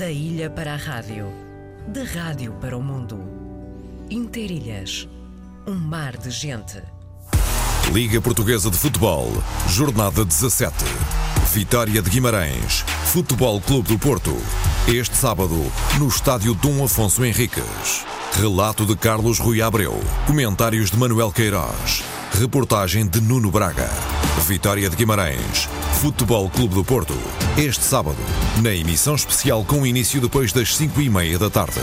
Da ilha para a rádio, da rádio para o mundo. Interilhas, um mar de gente. Liga Portuguesa de Futebol, Jornada 17. Vitória de Guimarães, Futebol Clube do Porto. Este sábado, no estádio Dom Afonso Henriques. Relato de Carlos Rui Abreu. Comentários de Manuel Queiroz. Reportagem de Nuno Braga. Vitória de Guimarães, Futebol Clube do Porto. Este sábado, na emissão especial com início depois das 5 e meia da tarde.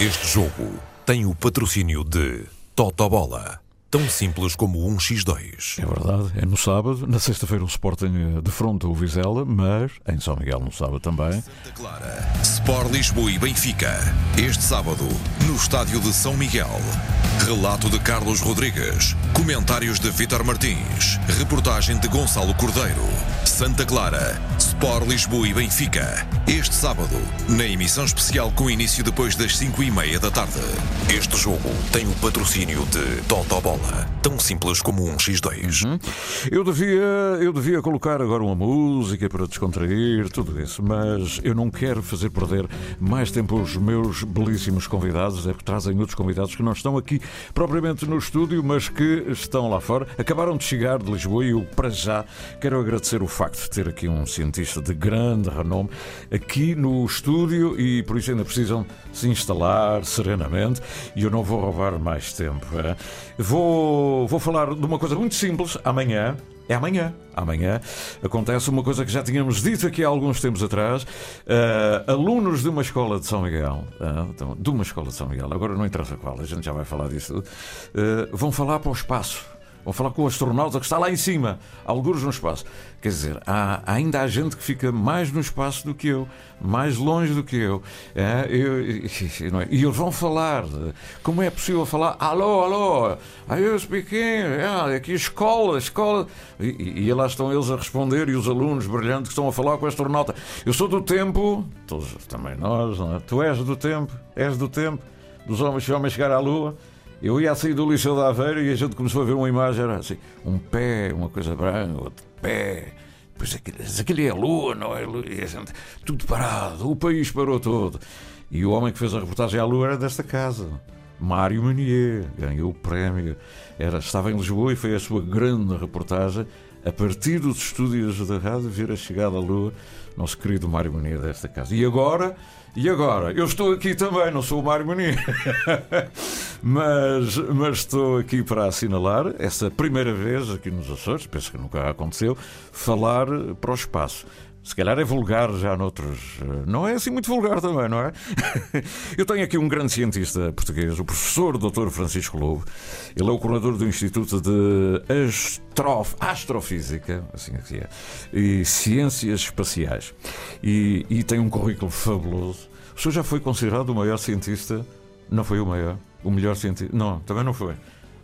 Este jogo tem o patrocínio de Totobola. Tão simples como um X2. É verdade, é no sábado. Na sexta-feira o Sporting de fronte ao Vizela, mas em São Miguel no sábado também. Santa Clara, Sport Lisboa e Benfica. Este sábado, no estádio de São Miguel. Relato de Carlos Rodrigues. Comentários de Vitor Martins. Reportagem de Gonçalo Cordeiro. Santa Clara, Sport Lisboa e Benfica. Este sábado, na emissão especial com início depois das 5 e meia da tarde. Este jogo tem o patrocínio de Totobola. Tão simples como um X2. Eu devia, eu devia colocar agora uma música para descontrair, tudo isso, mas eu não quero fazer perder mais tempo aos meus belíssimos convidados, é porque trazem outros convidados que não estão aqui propriamente no estúdio, mas que estão lá fora. Acabaram de chegar de Lisboa e eu, para já, quero agradecer o facto de ter aqui um cientista de grande renome aqui no estúdio e por isso ainda precisam se instalar serenamente e eu não vou roubar mais tempo. é? Vou, vou falar de uma coisa muito simples amanhã. É amanhã. Amanhã acontece uma coisa que já tínhamos dito aqui há alguns tempos atrás. Ah, alunos de uma escola de São Miguel, ah, então, de uma escola de São Miguel, agora não interessa qual, a gente já vai falar disso, ah, vão falar para o espaço. Vão falar com o astronauta que está lá em cima, alguns no espaço. Quer dizer, há, ainda há gente que fica mais no espaço do que eu, mais longe do que eu. É, eu- e, não é? E eles vão falar. Como é possível falar? Alô, alô, are you speaking? Aqui escola, escola. E, e, lá estão eles a responder e os alunos brilhantes que estão a falar com o astronauta. Eu sou do tempo, todos também nós, não é? tu és do tempo, és do tempo dos homens que homens chegar à Lua. Eu ia a sair do Liceu de Aveiro e a gente começou a ver uma imagem, era assim, um pé, uma coisa branca, outro pé. Pois aquilo, aquilo é a lua, não é? lua? Gente, tudo parado, o país parou todo. E o homem que fez a reportagem à lua era desta casa. Mário Manier ganhou o prémio. Era, estava em Lisboa e foi a sua grande reportagem. A partir dos estúdios da rádio, ver a chegada à lua, nosso querido Mário Manier desta casa. E agora, e agora? Eu estou aqui também, não sou o Mário Manier. mas, mas estou aqui para assinalar essa primeira vez aqui nos Açores, penso que nunca aconteceu, falar para o espaço. Se calhar é vulgar já noutros. eh, Não é assim muito vulgar também, não é? Eu tenho aqui um grande cientista português, o professor Dr. Francisco Lobo. Ele é o coordenador do Instituto de Astrof... Astrofísica, assim é que é, e Ciências Espaciais. E, e tem um currículo fabuloso. O senhor já foi considerado o maior cientista? Não foi o maior? O melhor cientista? Não, também não foi.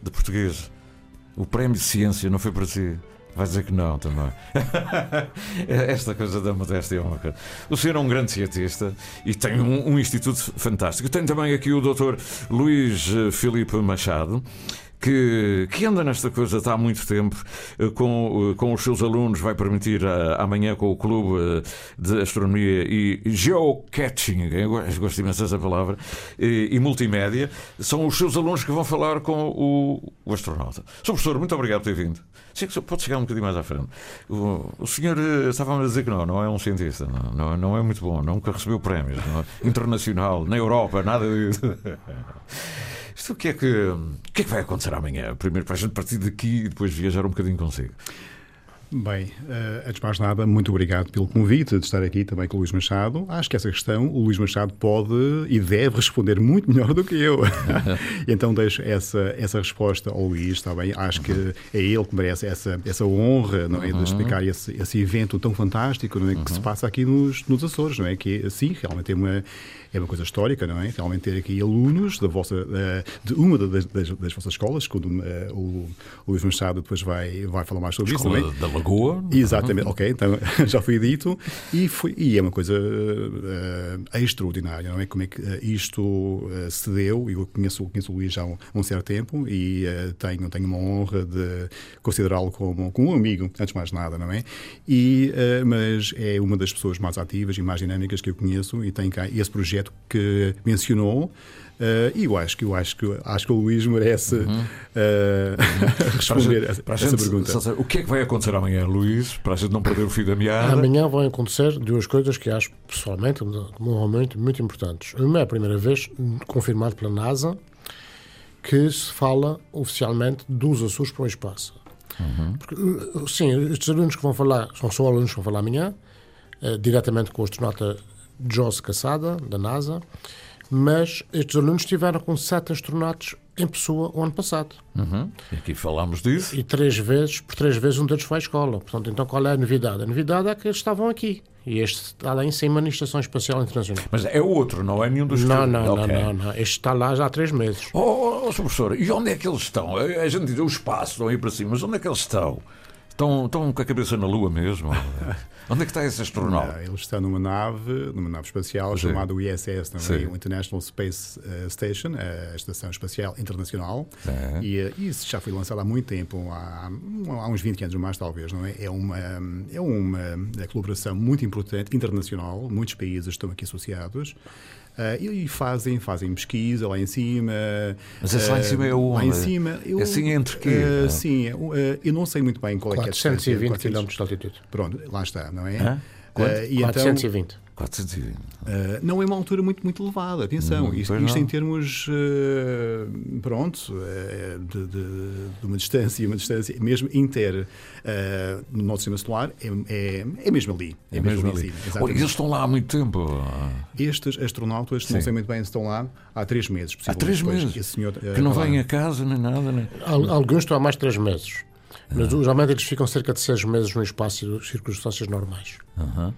De português. O prémio de ciência não foi para si. Vai dizer que não também. Esta coisa da modéstia é uma coisa. O senhor é um grande cientista e tem um, um instituto fantástico. Tem também aqui o Dr. Luís eh, Filipe Machado. Que, que anda nesta coisa há muito tempo eh, com, eh, com os seus alunos, vai permitir ah, amanhã com o Clube eh, de Astronomia e Geocaching, gosto- imenso dessa palavra, e, e multimédia. São os seus alunos que vão falar com o, o astronauta. Sr. Professor, muito obrigado por ter vindo. Pode chegar um bocadinho mais à frente. O, o senhor eh, estava-me a dizer que não, não é um cientista, não, não, não é muito bom, nunca recebeu prémios não é? internacional, na Europa, nada disso. Isto o que é que, o que é que vai acontecer amanhã? Primeiro para a gente partir daqui e depois viajar um bocadinho consigo. Bem, eh, antes de mais nada, muito obrigado pelo convite de estar aqui também com o Luís Machado. Acho que essa questão o Luís Machado pode e deve responder muito melhor do que eu. então deixo essa, essa resposta ao Luís, está bem? Acho que é ele que merece essa, essa honra não é? de explicar esse, esse evento tão fantástico não é? que se passa aqui nos, nos Açores, não é? Que, sim, realmente é uma, é uma coisa histórica, não é? Realmente ter aqui alunos da vossa, eh, de uma das, das, das vossas escolas, quando eh, o, o Luís Machado depois vai, vai falar mais sobre isso Escola também. da Lagoa. Exatamente, ok, então já foi dito e, foi, e é uma coisa eh, extraordinária, não é? Como é que isto se deu, eu conheço, conheço o Luís há um, um certo tempo e tenho, tenho uma honra de considerá-lo como, como um amigo, antes de mais nada, não é? E, mas é uma das pessoas mais ativas e mais dinâmicas que eu conheço e tem cá esse projeto que mencionou Uh, e eu acho que eu acho que acho que o Luís merece uh, responder para a, essa, gente, pergunta. O que é que vai acontecer amanhã, Luís, para a gente não perder o fio da meada? Amanhã vão acontecer duas coisas que acho pessoalmente muito, muito importantes. Uma é a primeira vez confirmado pela NASA que se fala oficialmente dos Açores para o espaço. Uhum. Porque, uh, sim, estes alunos que vão falar são só alunos que vão falar amanhã, diretamente com o astronauta Joss Cassada, da NASA mas estes alunos estiveram com sete astronautas em pessoa o ano passado. Uhum. E aqui falámos disso. E três vezes, por três vezes um deles foi à escola. Portanto, então qual é a novidade? A novidade é que eles estavam aqui. E este está lá em cima na Estação Espacial Internacional. Mas é outro, não é nenhum dos Não, não, okay. não, não, não. Este está lá já há três meses. Oh, oh, oh professor, e onde é que eles estão? A gente diz o espaço, estão aí para cima, mas onde é que eles estão? Estão, estão com a cabeça na Lua mesmo? Onde é que está esse astronauta? Não, ele está numa nave, numa nave espacial Sim. chamada ISS, não é? o International Space uh, Station, a Estação Espacial Internacional. E uh, isso já foi lançado há muito tempo, há, há uns 20 anos mais, talvez, não é? É uma, é uma colaboração muito importante, internacional, muitos países estão aqui associados. Uh, e fazem, fazem pesquisa lá em cima. Mas esse uh, lá em cima é o Lá em cima. Eu, assim entre quê? Uh, sim, eu não sei muito bem qual é que é a distância. 420 km de altitude. Pronto, lá está, não é? Hã? Quanto? 420. Então, 420. Uh, não é uma altura muito, muito elevada, atenção. Hum, isto, isto em termos, uh, pronto, uh, de, de, de, uma distância, uma distância mesmo inter no nosso sistema solar, é, é, é mesmo ali. É, é mesmo, ali. Cima, eles estão lá há muito tempo. Estes astronautas, Sim. não sei muito bem, estão lá há três meses. Há três meses? Senhor, que não vêm a casa nem nada. Nem... Alguns estão há mais de três meses. Mas geralmente eles ficam cerca de seis meses no espaço e circunstâncias normais. Uhum.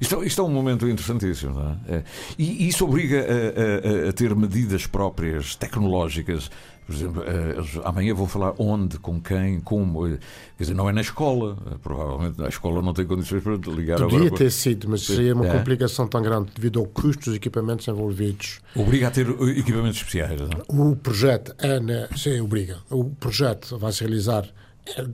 Isto, isto, é um momento interessantíssimo. Não é? é e isso obriga a, a, a, ter medidas próprias, tecnológicas. Por exemplo, eh, amanhã vou falar onde, com quem, como. Eh, quer dizer, não é na escola. Eh, provavelmente a escola não tem condições para ligar Podia agora. ter sido, mas seria uma é. complicação tão grande devido ao custo dos equipamentos envolvidos. Obriga a ter equipamentos especiais. Não? O projeto é. Né, sim, obriga. O projeto vai se realizar é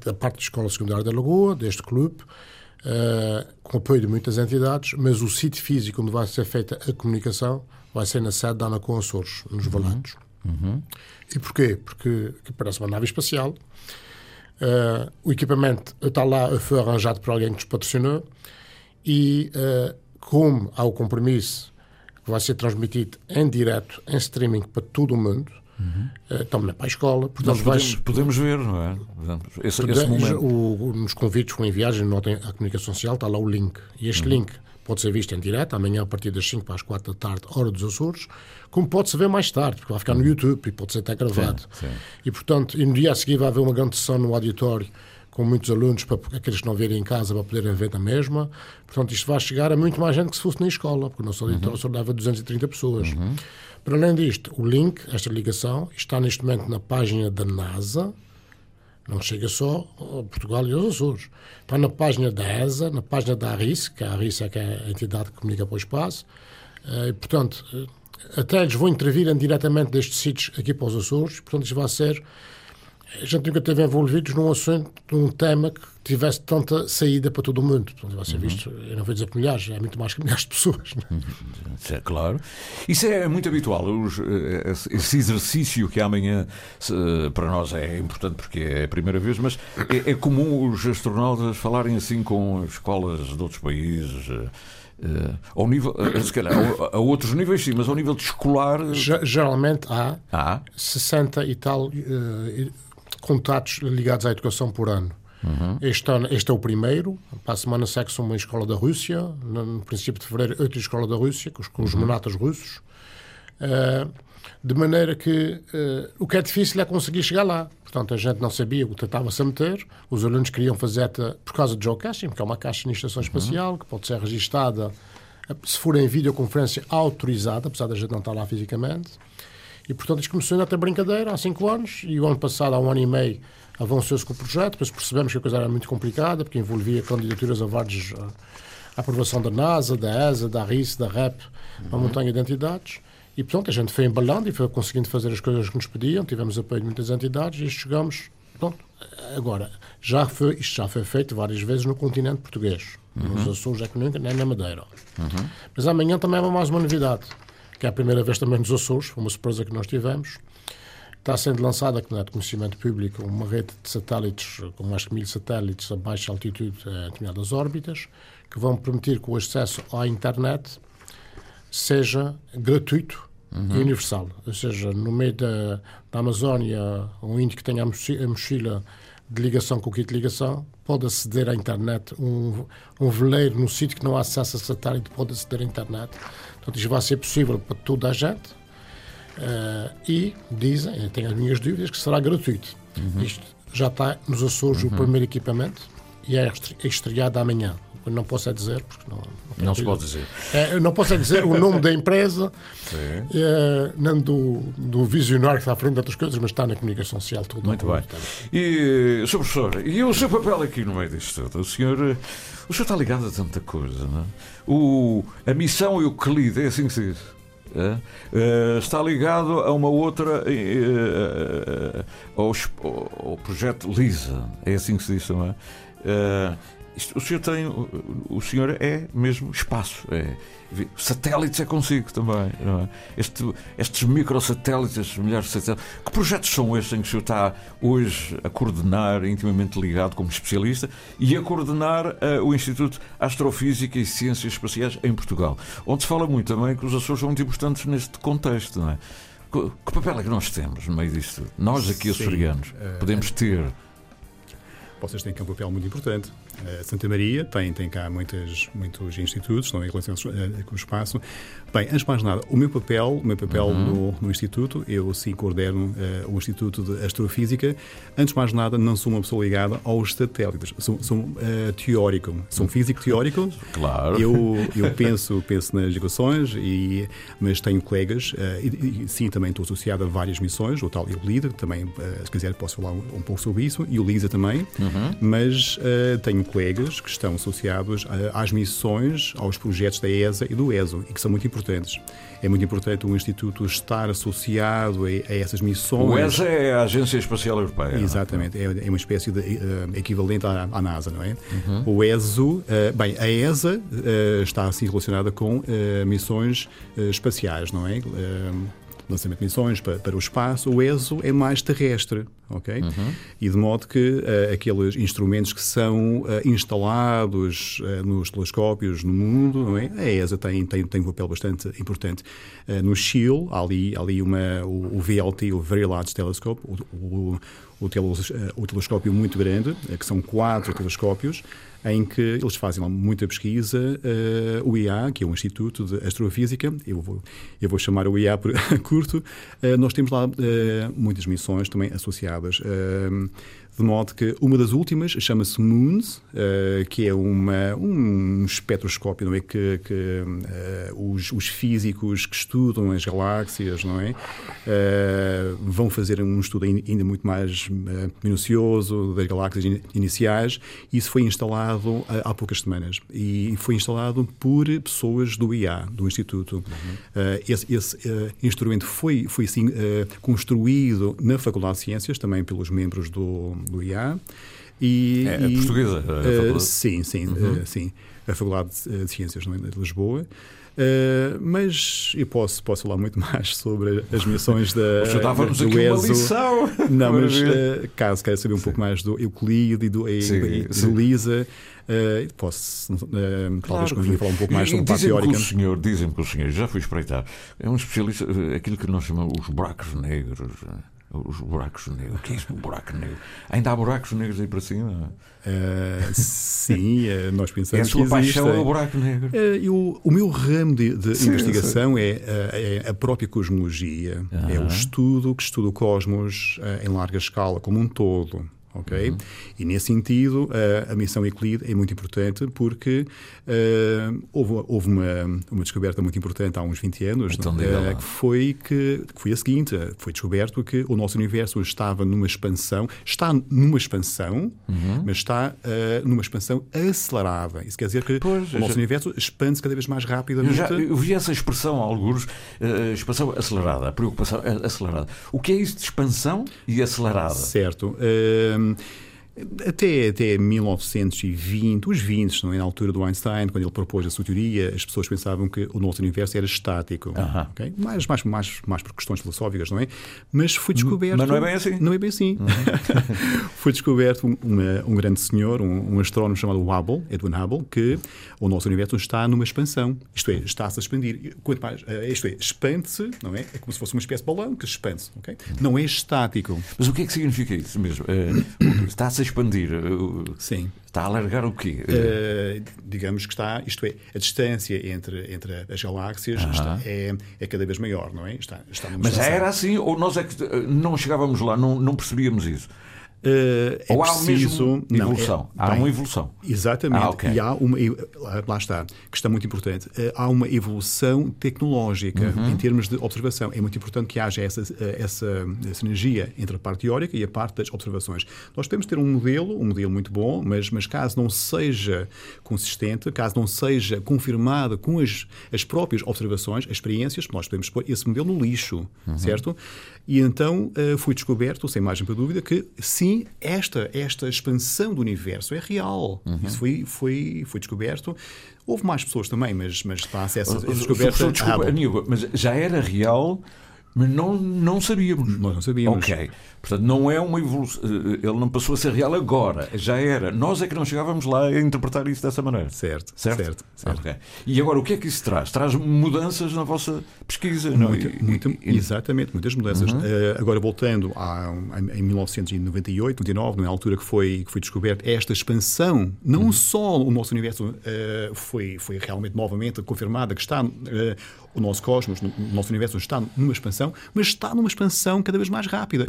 da parte da Escola Secundária da Lagoa, deste clube, uh, com apoio de muitas entidades, mas o sítio físico onde vai ser feita a comunicação vai ser na sede da Anacom Açores, nos Valados. Uhum. Uhum. E porquê? Porque parece uma nave espacial. Uh, o equipamento está lá, foi arranjado por alguém que nos patrocinou e uh, como há o compromisso que vai ser transmitido em direto, em streaming para todo o mundo, Uhum. Uh, para a escola. Portanto, podemos, vais... podemos ver, não é? Esse, esse momento. O, nos convites com viagem, notem a comunicação social, está lá o link. E este uhum. link pode ser visto em direto, amanhã a partir das 5 para as 4 da tarde, hora dos Açores, como pode-se ver mais tarde, porque vai ficar no uhum. YouTube e pode ser até gravado. Sim, sim. E, portanto, e no dia a seguir vai haver uma grande sessão no auditório com muitos alunos, para aqueles que não verem em casa, para poderem ver na mesma. Portanto, isto vai chegar a muito mais gente que se fosse na escola, porque o nosso auditório uhum. só dava 230 pessoas. Uhum. Para além disto, o link, esta ligação, está neste momento na página da NASA, não chega só a Portugal e aos Açores. Está na página da ESA, na página da ARIS, que a ARIS é, que é a entidade que comunica para o espaço, eh, e, portanto, eh, até eles vão intervir diretamente destes sítios aqui para os Açores, portanto, isto vai ser a gente nunca esteve envolvidos num assunto, num tema que tivesse tanta saída para todo o mundo. Portanto, vai ser uhum. visto, eu não vou dizer por milhares, é muito mais que milhares de pessoas. Isso é claro. Isso é muito habitual. Os, eh, esse exercício que amanhã para nós é importante porque é a primeira vez, mas é, é comum os astronautas falarem assim com escolas de outros países. Uh, ao nível, uh, se calhar, a, a, outros níveis sim, mas ao nível de escolar. Geralmente há, há 60 e tal uh, contatos ligados à educação por ano. Uhum. Este, ano, este é o primeiro. Para a semana segue-se uma escola da Rússia. No, princípio de fevereiro, outra escola da Rússia, com os, com os uhum. monatas russos. Uh, de maneira que uh, o que é difícil é conseguir chegar lá. Portanto, a gente não sabia o que tentava-se a meter. Os alunos queriam fazer por causa do geocaching, que é uma caixa de estação uhum. espacial, uhum. que pode ser registada se for em videoconferência autorizada, apesar da gente não estar lá fisicamente. E, portanto, isto começou até brincadeira há cinco anos e o ano passado, há um ano e meio, avançou-se com o projeto, depois percebemos que a coisa era muito complicada, porque envolvia candidaturas a vários, a aprovação da NASA, da ESA, da RIS, da REP, uma montanha de entidades. E, portanto, a gente foi embalando e foi conseguindo fazer as coisas que nos pediam, tivemos apoio de muitas entidades e chegamos. Pronto. Agora, já foi, isto já foi feito várias vezes no continente português, uhum. nos Açores, é que nunca, nem na Madeira. Uhum. Mas amanhã também há mais uma novidade, que é a primeira vez também nos Açores, foi uma surpresa que nós tivemos. Está sendo lançada, que não é de conhecimento público, uma rede de satélites, com mais de mil satélites a baixa altitude em determinadas órbitas, que vão permitir que o acesso à internet seja gratuito uhum. e universal. Ou seja, no meio da, da Amazónia, um índio que tenha a mochila de ligação com o kit de ligação pode aceder à internet. Um, um veleiro no sítio que não há acesso a satélite pode aceder à internet. Portanto, isto vai ser possível para toda a gente. Uh, e dizem, tenho as minhas dúvidas, que será gratuito. Uhum. Isto já está nos Açores uhum. o primeiro equipamento e é estreado amanhã. Não posso é dizer, porque não. Não, não se pode dizer. É, não posso é dizer o nome da empresa, é, não do, do visionário que está à frente de outras coisas, mas está na comunicação social tudo. Muito bem. E, Sr. Professor, e o seu papel aqui no meio disto tudo? O senhor, o senhor está ligado a tanta coisa, não é? O, a missão e lida, é assim que se diz. Uh, está ligado a uma outra uh, uh, ao, ao, projeto LISA, é assim que se diz, não é? Isto, o senhor tem. O, senhor é mesmo espaço. É, satélites é consigo também. É? Este, estes microsatélites, estes milhares de satélites. Que projetos são estes em que o senhor está hoje a coordenar, intimamente ligado como especialista, e a coordenar uh, o Instituto Astrofísica e Ciências Espaciais em Portugal? Onde se fala muito também que os Açores são muito importantes neste contexto, não é? Que, que papel é que nós temos no meio disto? Nós aqui, açorianos, uh, podemos ter. Vocês têm um papel muito importante. Eh, Santa Maria tem, tem cá muitas, muitos institutos, é, em relação eh, com o espaço. Bem, antes de mais nada, o meu papel, o meu papel uhum. no, no, Instituto, eu sim coordeno uh, o Instituto de Astrofísica. Antes de mais nada, não sou uma pessoa ligada aos satélites. Sou, sou uh, teórico, sou um físico teórico. Claro. Eu, eu penso, penso nas equações, e, mas tenho colegas, uh, e, e, sim, também estou associado a várias missões, o tal e o LIDER, também, se quiser, posso falar um, um, pouco sobre isso, e o LISA também, uhum. mas tenho colegas que estão associados às missões, aos projetos da ESA e do ESO, e que são muito importantes. É muito importante o Instituto estar associado a, a essas missões. O ESA é a Agência Espacial Europeia. É? Exatamente, é, é uma espécie de uh, equivalente à, à, NASA, não é? Uhum. O ESO, uh, bem, a ESA uh, está assim relacionada com missões espaciais, não é? Lançamento de missões para, para, o espaço, o ESO é mais terrestre, ok? Uhum. E de modo que uh, aqueles instrumentos que são uh, instalados uh, nos telescópios no mundo, é? A ESA tem, tem, tem um papel bastante importante. no Chile, há ali, há ali uma, o, o, VLT, o Very Large Telescope, o, o, o telescópio muito grande, que são quatro telescópios, em que eles fazem lá muita pesquisa. Uh, o IA, que é um Instituto de Astrofísica, eu vou, eu vou chamar o IA por curto, uh, nós temos lá uh, muitas missões também associadas de modo que uma das últimas chama-se Moons, uh, que é uma, um espectroscópio não é? que, que uh, os, os, físicos que estudam as galáxias não é? Uh, vão fazer um estudo ainda muito mais minucioso das galáxias in iniciais. Isso foi instalado há poucas semanas e foi instalado por pessoas do IA, do Instituto. Uhum. esse, esse instrumento foi, foi assim, construído na Faculdade de Ciências, também pelos membros do do IA. E, é, e, portuguesa? Uh, sim, sim, uhum. uh, sim. A Faculdade de Ciências de Lisboa. Uh, mas eu posso, posso falar muito mais sobre as missões da, Ajudava-nos do aqui ESO. Uma lição. Não, mas uh, caso queira saber um sim. pouco mais do Euclide e do, sim, e, do Lisa, uh, posso claro. talvez conseguir falar um pouco mais sobre a parte teórica. O senhor, dizem que o senhor, já fui espreitar, é um especialista, aquilo que nós chamamos os buracos negros os buracos negros. O que é isso, um buraco negro? Ainda há buracos negros aí para cima? Uh, sim, uh, nós pensamos é a sua que paixão é o buraco negro. Uh, eu, o meu ramo de, de sim, investigação é, é, a própria cosmologia. É o estudo que estuda o cosmos em larga escala, como um todo. Ok? Uhum. E nesse sentido, a, a missão Euclide é muito importante porque uh, houve, houve uma, uma descoberta muito importante há uns 20 anos, então, uh, que, foi que, que foi a seguinte: foi descoberto que o nosso universo estava numa expansão, está numa expansão, uhum. mas está uh, numa expansão acelerada. Isso quer dizer que pois, o nosso já... universo expande-se cada vez mais rapidamente. Eu, já, eu vi essa expressão, alguns, expansão acelerada, preocupação acelerada. O que é isso de expansão e acelerada? Certo. Uh, um, até, até 1920, os 20, não é? na altura do Einstein, quando ele propôs a sua teoria, as pessoas pensavam que o nosso universo era estático. Uh -huh. okay? mais, mais, mais, mais por questões filosóficas, não é? Mas foi descoberto. Mas não é bem assim. Não é bem assim. Uh -huh. foi descoberto uma, um grande senhor, um, um astrónomo chamado Hubble, Edwin Hubble, que o nosso universo está numa expansão. Isto é, está-se a expandir. Quanto mais, uh, isto é, expande-se, não é? É como se fosse uma espécie de balão que expande-se. Okay? Não é estático. Mas o que é que significa isso mesmo? Uh, está-se expandir. Sim. Está a alargar o quê? Uh, digamos que está, isto é, a distância entre, entre as galáxias uh -huh. está, é, é cada vez maior, não é? Está, está Mas já era assim ou nós é que não chegávamos lá, não, não percebíamos isso? Uh, é Ou há preciso, mesmo evolução? Não, é, há uma evolução. Exatamente. Ah, okay. E há uma. Lá está, questão muito importante. Uh, há uma evolução tecnológica uhum. em termos de observação. É muito importante que haja essa, eh, essa, energia entre a parte teórica e a parte das observações. Nós podemos ter um modelo, um modelo muito bom, mas, mas caso não seja consistente, caso não seja confirmado com as, as próprias observações, as experiências, nós podemos pôr esse modelo no lixo, uhum. certo? E então uh, foi descoberto, sem margem para dúvida, que sim, esta, esta expansão do universo é real. Uhum. Isso foi, foi, foi descoberto. Houve mais pessoas também, mas, mas está essa, essa descoberta. Desculpa, Aníbal, mas já era real, mas não, não sabíamos. Nós não sabíamos. Ok. Portanto, não é uma evolução. Eh, ele não passou a ser real agora, já era. Nós é que não chegávamos lá a interpretar isso dessa maneira. Certo, certo. certo, certo. Okay. E agora, o que é que isso traz? Traz mudanças na vossa pesquisa, não é? Muita, exatamente, muitas mudanças. Uhum. Uh, agora, voltando a, em 1998, 99, na altura que foi, que foi descoberta esta expansão, não uhum. só o nosso universo uh, foi, foi realmente novamente confirmada que está. Uh, o nosso cosmos, o nosso universo está numa expansão, mas está numa expansão cada vez mais rápida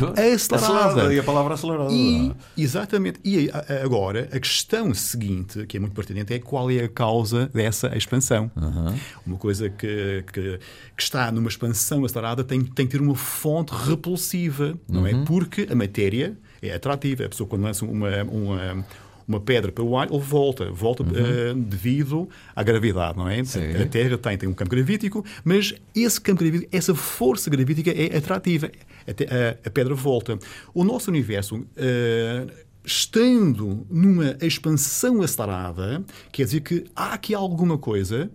acelerada. E a palavra acelerada. E, exatamente. E agora, a questão seguinte, que é muito pertinente, é qual é a causa dessa expansão. Uhum. Uma coisa que, que, que, está numa expansão acelerada tem, tem que ter uma fonte repulsiva, não é? uhum. é? Porque a matéria é atrativa. A pessoa, quando lança uma, uma uma pedra para o ar, ele volta, volta uhum. uh, devido à gravidade, não é? Sim. A Terra tem, tem um campo gravítico, mas esse campo gravítico, essa força gravítica é atrativa. A, a, a pedra volta. O nosso universo. Uh, estando numa expansão acelerada, quer dizer que há aqui alguma coisa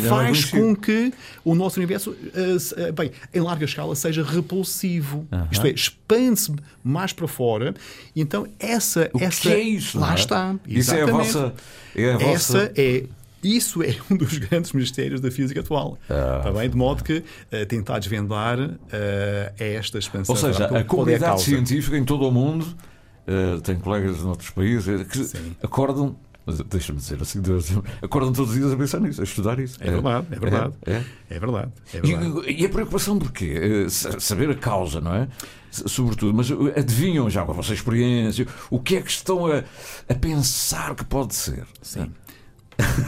faz com que o nosso universo, uh, bem, em larga escala, seja repulsivo. Uh -huh. Isto é, expande-se mais para fora. E então, essa. O essa que é isso? Lá é? está. Isso é a vossa. É a vossa... Essa é isso é um dos grandes mistérios da física atual. Ah, bem? De modo que uh, tentar desvendar uh, é esta expansão. Ou seja, a comunidade é a científica em todo o mundo, uh, tem colegas de outros países que Sim. acordam mas deixa-me dizer assim, acordam todos os dias a pensar nisso, a estudar isso. É verdade, é verdade. É, é. é verdade, é verdade. E, e, a preocupação de quê? Saber a causa, não é? Sobretudo, mas adivinham já com a vossa experiência o que é que estão a, a pensar que pode ser? Sim.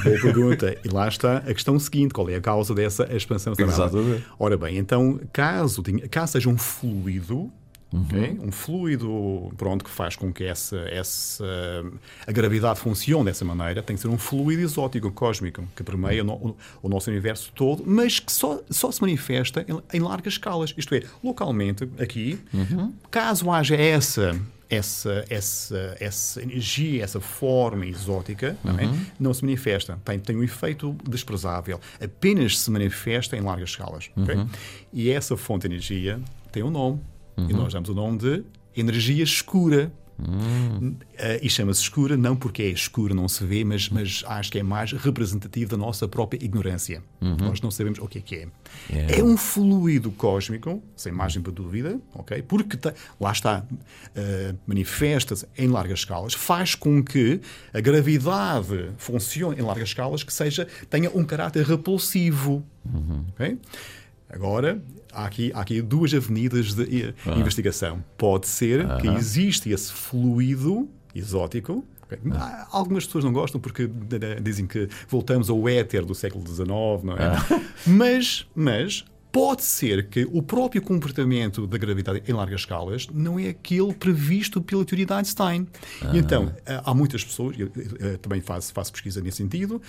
Boa pergunta. E lá está a questão seguinte: qual é a causa dessa expansão cerebral? Exatamente. Ora bem, então, caso, caso seja um fluido, Uhum. Okay? Um fluido pronto, que faz com que essa, essa, a gravidade funcione dessa maneira tem que ser um fluido exótico, cósmico, que permeia o, o, nosso universo todo, mas que só, só se manifesta em, em largas escalas. Isto é, localmente, aqui, uhum. caso haja essa essa, essa, essa energia, essa forma exótica, não, é? uhum. não se manifesta. Tem, tem um efeito desprezável. Apenas se manifesta em largas escalas. Uhum. Okay? E essa fonte de energia tem um nome. Uhum. E nós damos o nome de energia escura. Uh, e chama-se escura não porque é escuro, não se vê, mas, mas acho que é mais representativo da nossa própria ignorância. Uhum. Nós não sabemos o que é que é. Yeah. É um fluido cósmico, sem margem para dúvida, ok? Porque tá, lá está, uh, manifesta-se em largas escalas, faz com que a gravidade funcione em largas escalas, que seja tenha um caráter repulsivo, uhum. ok? Agora, há aqui, há aqui duas avenidas de ah. investigação. Pode ser que existe esse fluido exótico. Ah. Algumas pessoas não gostam porque dizem que voltamos ao éter do século XIX, não é? Ah. Mas, mas pode ser que o próprio comportamento da gravidade em largas escalas não é aquele previsto pela teoria de Einstein. Ah. E então, ah, há muitas pessoas, eu, eu também faço, faço pesquisa nesse sentido,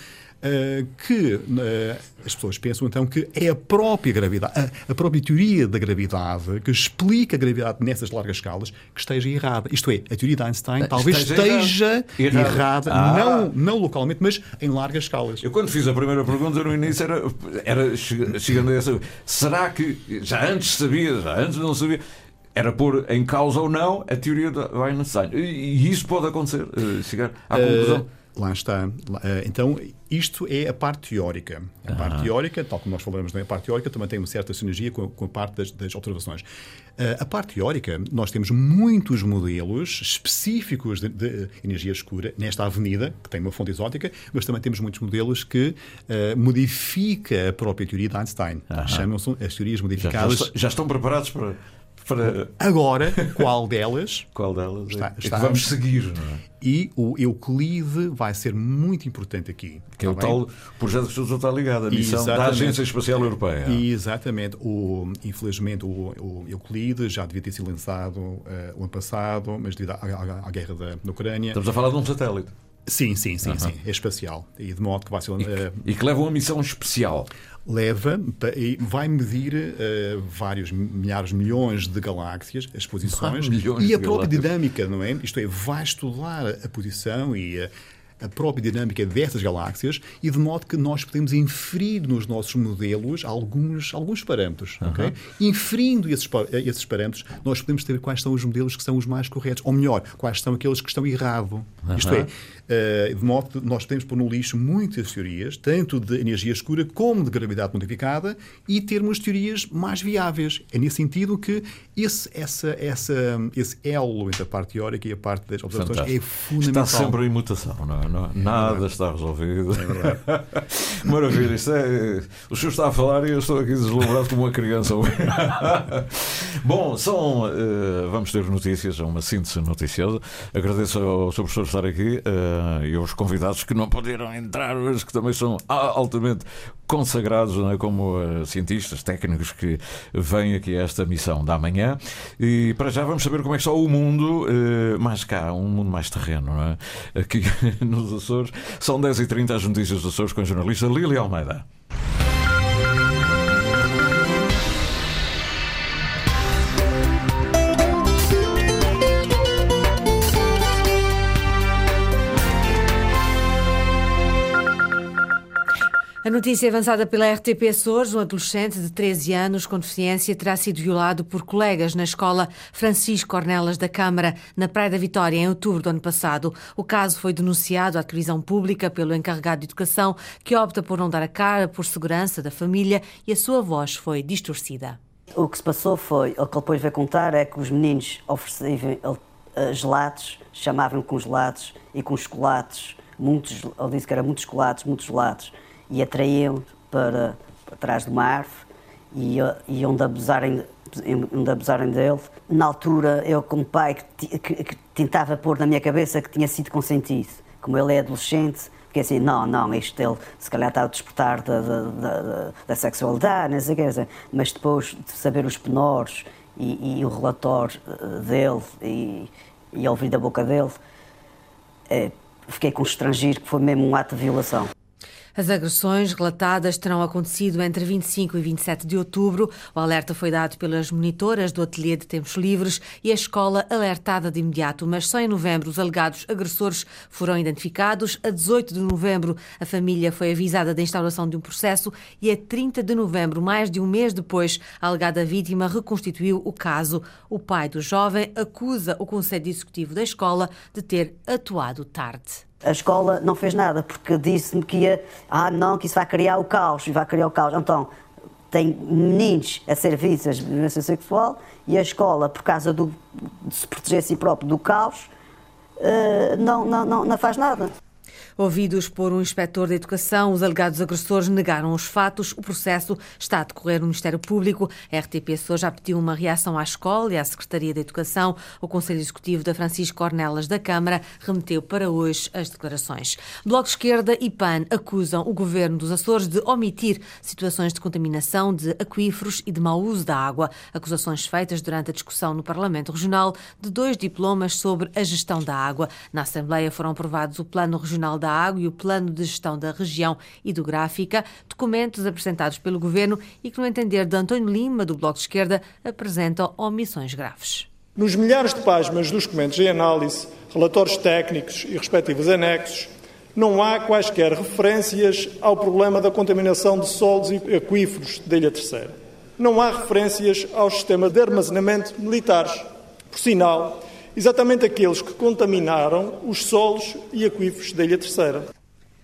uh, que uh, as pessoas pensam então que é a própria gravidade, a, a, própria teoria da gravidade que explica a gravidade nessas largas escalas que esteja errada. Isto é, a teoria de Einstein talvez esteja, esteja errada, ah. não, não localmente, mas em largas escalas. Eu quando fiz a primeira pergunta no início era, era chegando a essa será que já antes sabia, já antes não sabia? Era pôr em causa ou não a teoria de Einstein. E isso pode acontecer, eh, chegar à conclusão. Uh, Lá está. Eh, então, isto é a parte teórica. A parte teórica, tal como nós falamos, né? a parte teórica também tem uma certa sinergia com a, com a parte das, das observações. Uh, a parte teórica, nós temos muitos modelos específicos de, de, energia escura nesta avenida, que tem uma fonte exótica, mas também temos muitos modelos que uh, modifica a própria teoria de Einstein. Uhum. Chamam-se as teorias modificadas. Já, já, já estão preparados para para... Agora, qual delas? qual delas? Está, é está, vamos seguir, não é? E o Euclide vai ser muito importante aqui. Que é o tal projeto que está ligado, a missão Exatamente. da Agência Espacial Europeia. Exatamente. O, infelizmente, o, o Euclide já devia ter sido lançado uh, o ano passado, mas devido à, à, à guerra da, da Ucrânia. Estamos a falar de um satélite. Sim, sim, sim, sim. É espacial. E de modo que vai ser. E, uh, e que leva uma missão especial leva e vai medir uh, vários milhares, milhões de galáxias, as posições e a própria dinâmica, não é? Isto é, vai estudar a posição e a, a própria dinâmica dessas galáxias e de modo que nós podemos inferir nos nossos modelos alguns, alguns parâmetros. Uhum. Okay? Inferindo esses, esses parâmetros, nós podemos ter quais são os modelos que são os mais corretos, ou melhor, quais são aqueles que estão errados. Uhum. Isto é, de modo que nós podemos pôr no lixo muitas teorias, tanto de energia escura como de gravidade modificada, e termos teorias mais viáveis. É nesse sentido que esse, essa, essa, esse elo entre a parte teórica e a parte das observações Fantástico. é fundamental. Está sempre em mutação, não é? Não, é nada é está resolvido. É Maravilha, isto é. O senhor está a falar e eu estou aqui deslumbrado como uma criança. Bom, são. Uh, vamos ter notícias, uma síntese noticiosa. Agradeço ao Sr. Professor estar aqui. Uh, e os convidados que não puderam entrar hoje, que também são altamente consagrados é? como uh, cientistas, técnicos que vêm aqui a esta missão da manhã. E para já vamos saber como é que está o mundo uh, mais cá, um mundo mais terreno, não é? Aqui nos Açores. São 10h30 as notícias dos Açores com a jornalista Lili Almeida. A notícia avançada pela RTP Açores, um adolescente de 13 anos com deficiência terá sido violado por colegas na escola Francisco Ornelas da Câmara, na Praia da Vitória, em outubro do ano passado. O caso foi denunciado à televisão pública pelo encarregado de educação, que opta por não dar a cara por segurança da família e a sua voz foi distorcida. O que se passou foi, o que ele depois veio contar é que os meninos ofereciam eh, gelados, chamavam com gelados e com chocolates, muitos, ele disse que eram muitos chocolates, muitos gelados e atraíam para, para trás de uma árvore e, e onde, abusarem, onde abusarem dele. Na altura, eu, como pai, que, que, que, tentava pôr na minha cabeça que tinha sido consentido. Como ele é adolescente, porque assim, não, não, isto ele se calhar está a despertar da, da, da, da sexualidade, não sei o que, mas depois de saber os penores e, e o relatório eh, dele e, e ouvir da boca dele, é, fiquei com estrangeiro que foi mesmo um ato de violação. As agressões relatadas terão acontecido entre 25 e 27 de outubro. O alerta foi dado pelas monitoras do Ateliê de Tempos Livres e a escola alertada de imediato, mas só em novembro os alegados agressores foram identificados. A 18 de novembro, a família foi avisada da instauração de um processo e a 30 de novembro, mais de um mês depois, a alegada vítima reconstituiu o caso. O pai do jovem acusa o Conselho Executivo da escola de ter atuado tarde a escola não fez nada, porque disse-me que ia, ah, não, que isso vai criar o caos, e vai criar o caos. Então, tem meninos a ser vítimas de violência sexual e a escola, por causa do, de se proteger a si próprio do caos, uh, não, não, não, não faz nada. Ouvidos por um inspetor da educação, os alegados agressores negaram os fatos. O processo está a decorrer no Ministério Público. A RTP Sul já pediu uma reação à escola e à Secretaria da Educação. O Conselho Executivo da Francisco Cornelas da Câmara remeteu para hoje as declarações. Bloco de Esquerda e PAN acusam o governo dos Açores de omitir situações de contaminação de aquíferos e de mau uso da água. Acusações feitas durante a discussão no Parlamento Regional de dois diplomas sobre a gestão da água. Na Assembleia foram aprovados o Plano Regional da Água e o Plano de Gestão da Região Hidrográfica, documentos apresentados pelo Governo e que, no entender de António Lima, do Bloco de Esquerda, apresentam omissões graves. Nos milhares de páginas dos documentos em análise, relatórios técnicos e respectivos anexos, não há quaisquer referências ao problema da contaminação de solos e aquíferos da Ilha Terceira. Não há referências ao sistema de armazenamento militares. Por sinal, exatamente aqueles que contaminaram os solos e aquíferos da Ilha Terceira.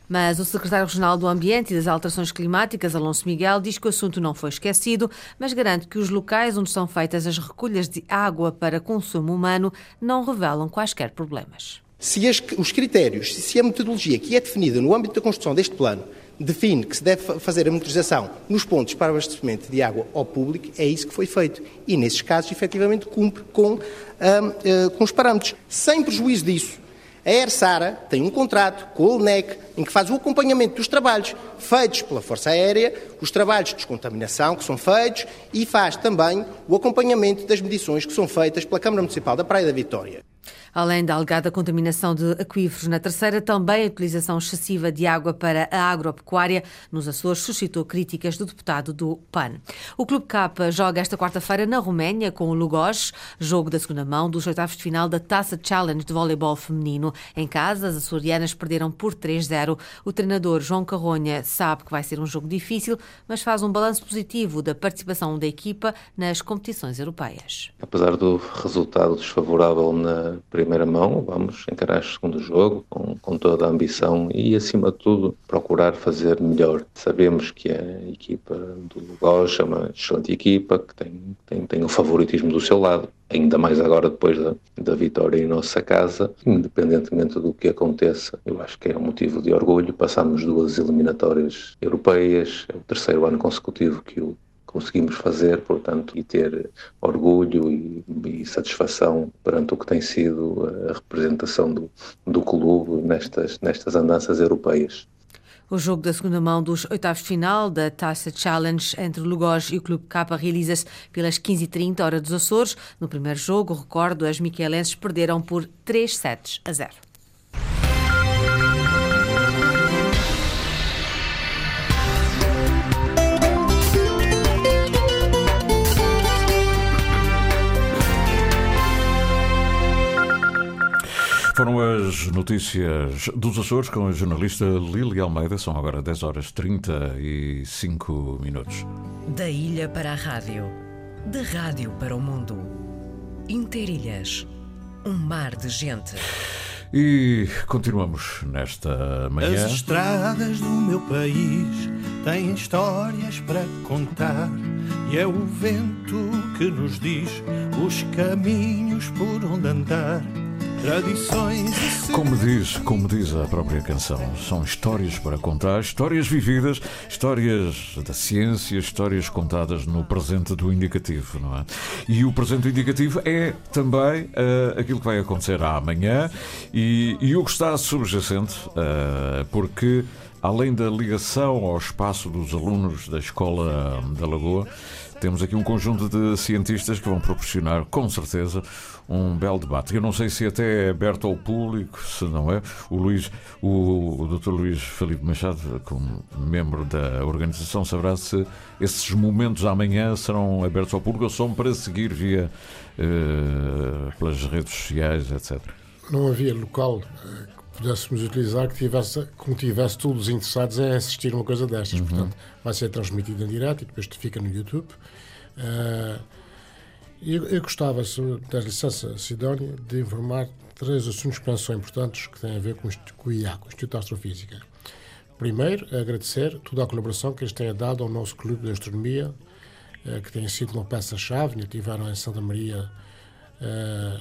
Mas o secretário regional do Ambiente e das Alterações Climáticas, Alonso Miguel, diz que o assunto não foi esquecido, mas garante que os locais onde são feitas as recolhas de água para consumo humano não revelam quaisquer problemas. Se as, os critérios, se a metodologia que é definida no âmbito da construção deste plano define que se deve fazer a monitorização nos pontos para abastecimento de água ao público, é isso que foi feito. E, nesses casos, efetivamente, cumpre com, uh, com os parâmetros. Sem prejuízo disso, a ERSARA tem um contrato com o LNEC em que faz o acompanhamento dos trabalhos feitos pela Força Aérea, os trabalhos de descontaminação que são feitos e faz também o acompanhamento das medições que são feitas pela Câmara Municipal da Praia da Vitória. Além da alegada contaminação de aquíferos na terceira, também a utilização excessiva de água para a agropecuária nos Açores suscitou críticas do deputado do PAN. O Clube K joga esta quarta-feira na Roménia com o Lugos, jogo da segunda mão dos oitavos de final da Taça Challenge de voleibol feminino. Em casa, as açorianas perderam por 3-0. O treinador João Carronha sabe que vai ser um jogo difícil, mas faz um balanço positivo da participação da equipa nas competições europeias. Apesar do resultado desfavorável na primeira mão, vamos encarar o segundo jogo com, com toda a ambição e, acima de tudo, procurar fazer melhor. Sabemos que a equipa do Lugos é uma excelente equipa, que tem, tem, tem o favoritismo do seu lado, ainda mais agora depois da, da vitória em nossa casa, independentemente do que aconteça, eu acho que é um motivo de orgulho. Passamos duas eliminatórias europeias, é o terceiro ano consecutivo que o conseguimos fazer, portanto, e ter orgulho e, e, satisfação perante o que tem sido a representação do, do clube nestas, nestas andanças europeias. O jogo da segunda mão dos oitavos de final da Taça Challenge entre Lugos e o Clube K realiza-se pelas 15h30 hora dos Açores. No primeiro jogo, recordo, as miquelenses perderam por 3 sets a 0. Foram as notícias dos Açores com a jornalista Lili Almeida. São agora 10 horas 35 minutos. Da ilha para a rádio, da rádio para o mundo. Interilhas, um mar de gente. E continuamos nesta manhã. As estradas do meu país têm histórias para contar. E é o vento que nos diz os caminhos por onde andar. Como diz, como diz a própria canção, são histórias para contar, histórias vividas, histórias da ciência, histórias contadas no presente do indicativo, não é? E o presente do indicativo é também uh, aquilo que vai acontecer amanhã e, e o que está subjacente, uh, porque além da ligação ao espaço dos alunos da Escola da Lagoa, temos aqui um conjunto de cientistas que vão proporcionar, com certeza, um belo debate. Eu não sei se até é aberto ao público, se não é. O Luís, o, o Dr. Luís Felipe Machado, como membro da organização, saberá se esses momentos amanhã serão abertos ao público ou são para seguir via uh, pelas redes sociais, etc. Não havia local que pudéssemos utilizar que tivesse, que tivesse todos os interessados em assistir uma coisa destas. Uhum. Portanto, vai ser transmitido em direto e depois fica no YouTube. Uh, eu, eu gostava, se der licença, Sidónia, de informar três assuntos que são importantes que têm a ver com, com o IAC, o Instituto de Astrofísica. Primeiro, agradecer toda a colaboração que eles têm dado ao nosso Clube de Astronomia, eh, que tem sido uma peça-chave. Tiveram em Santa Maria, eh,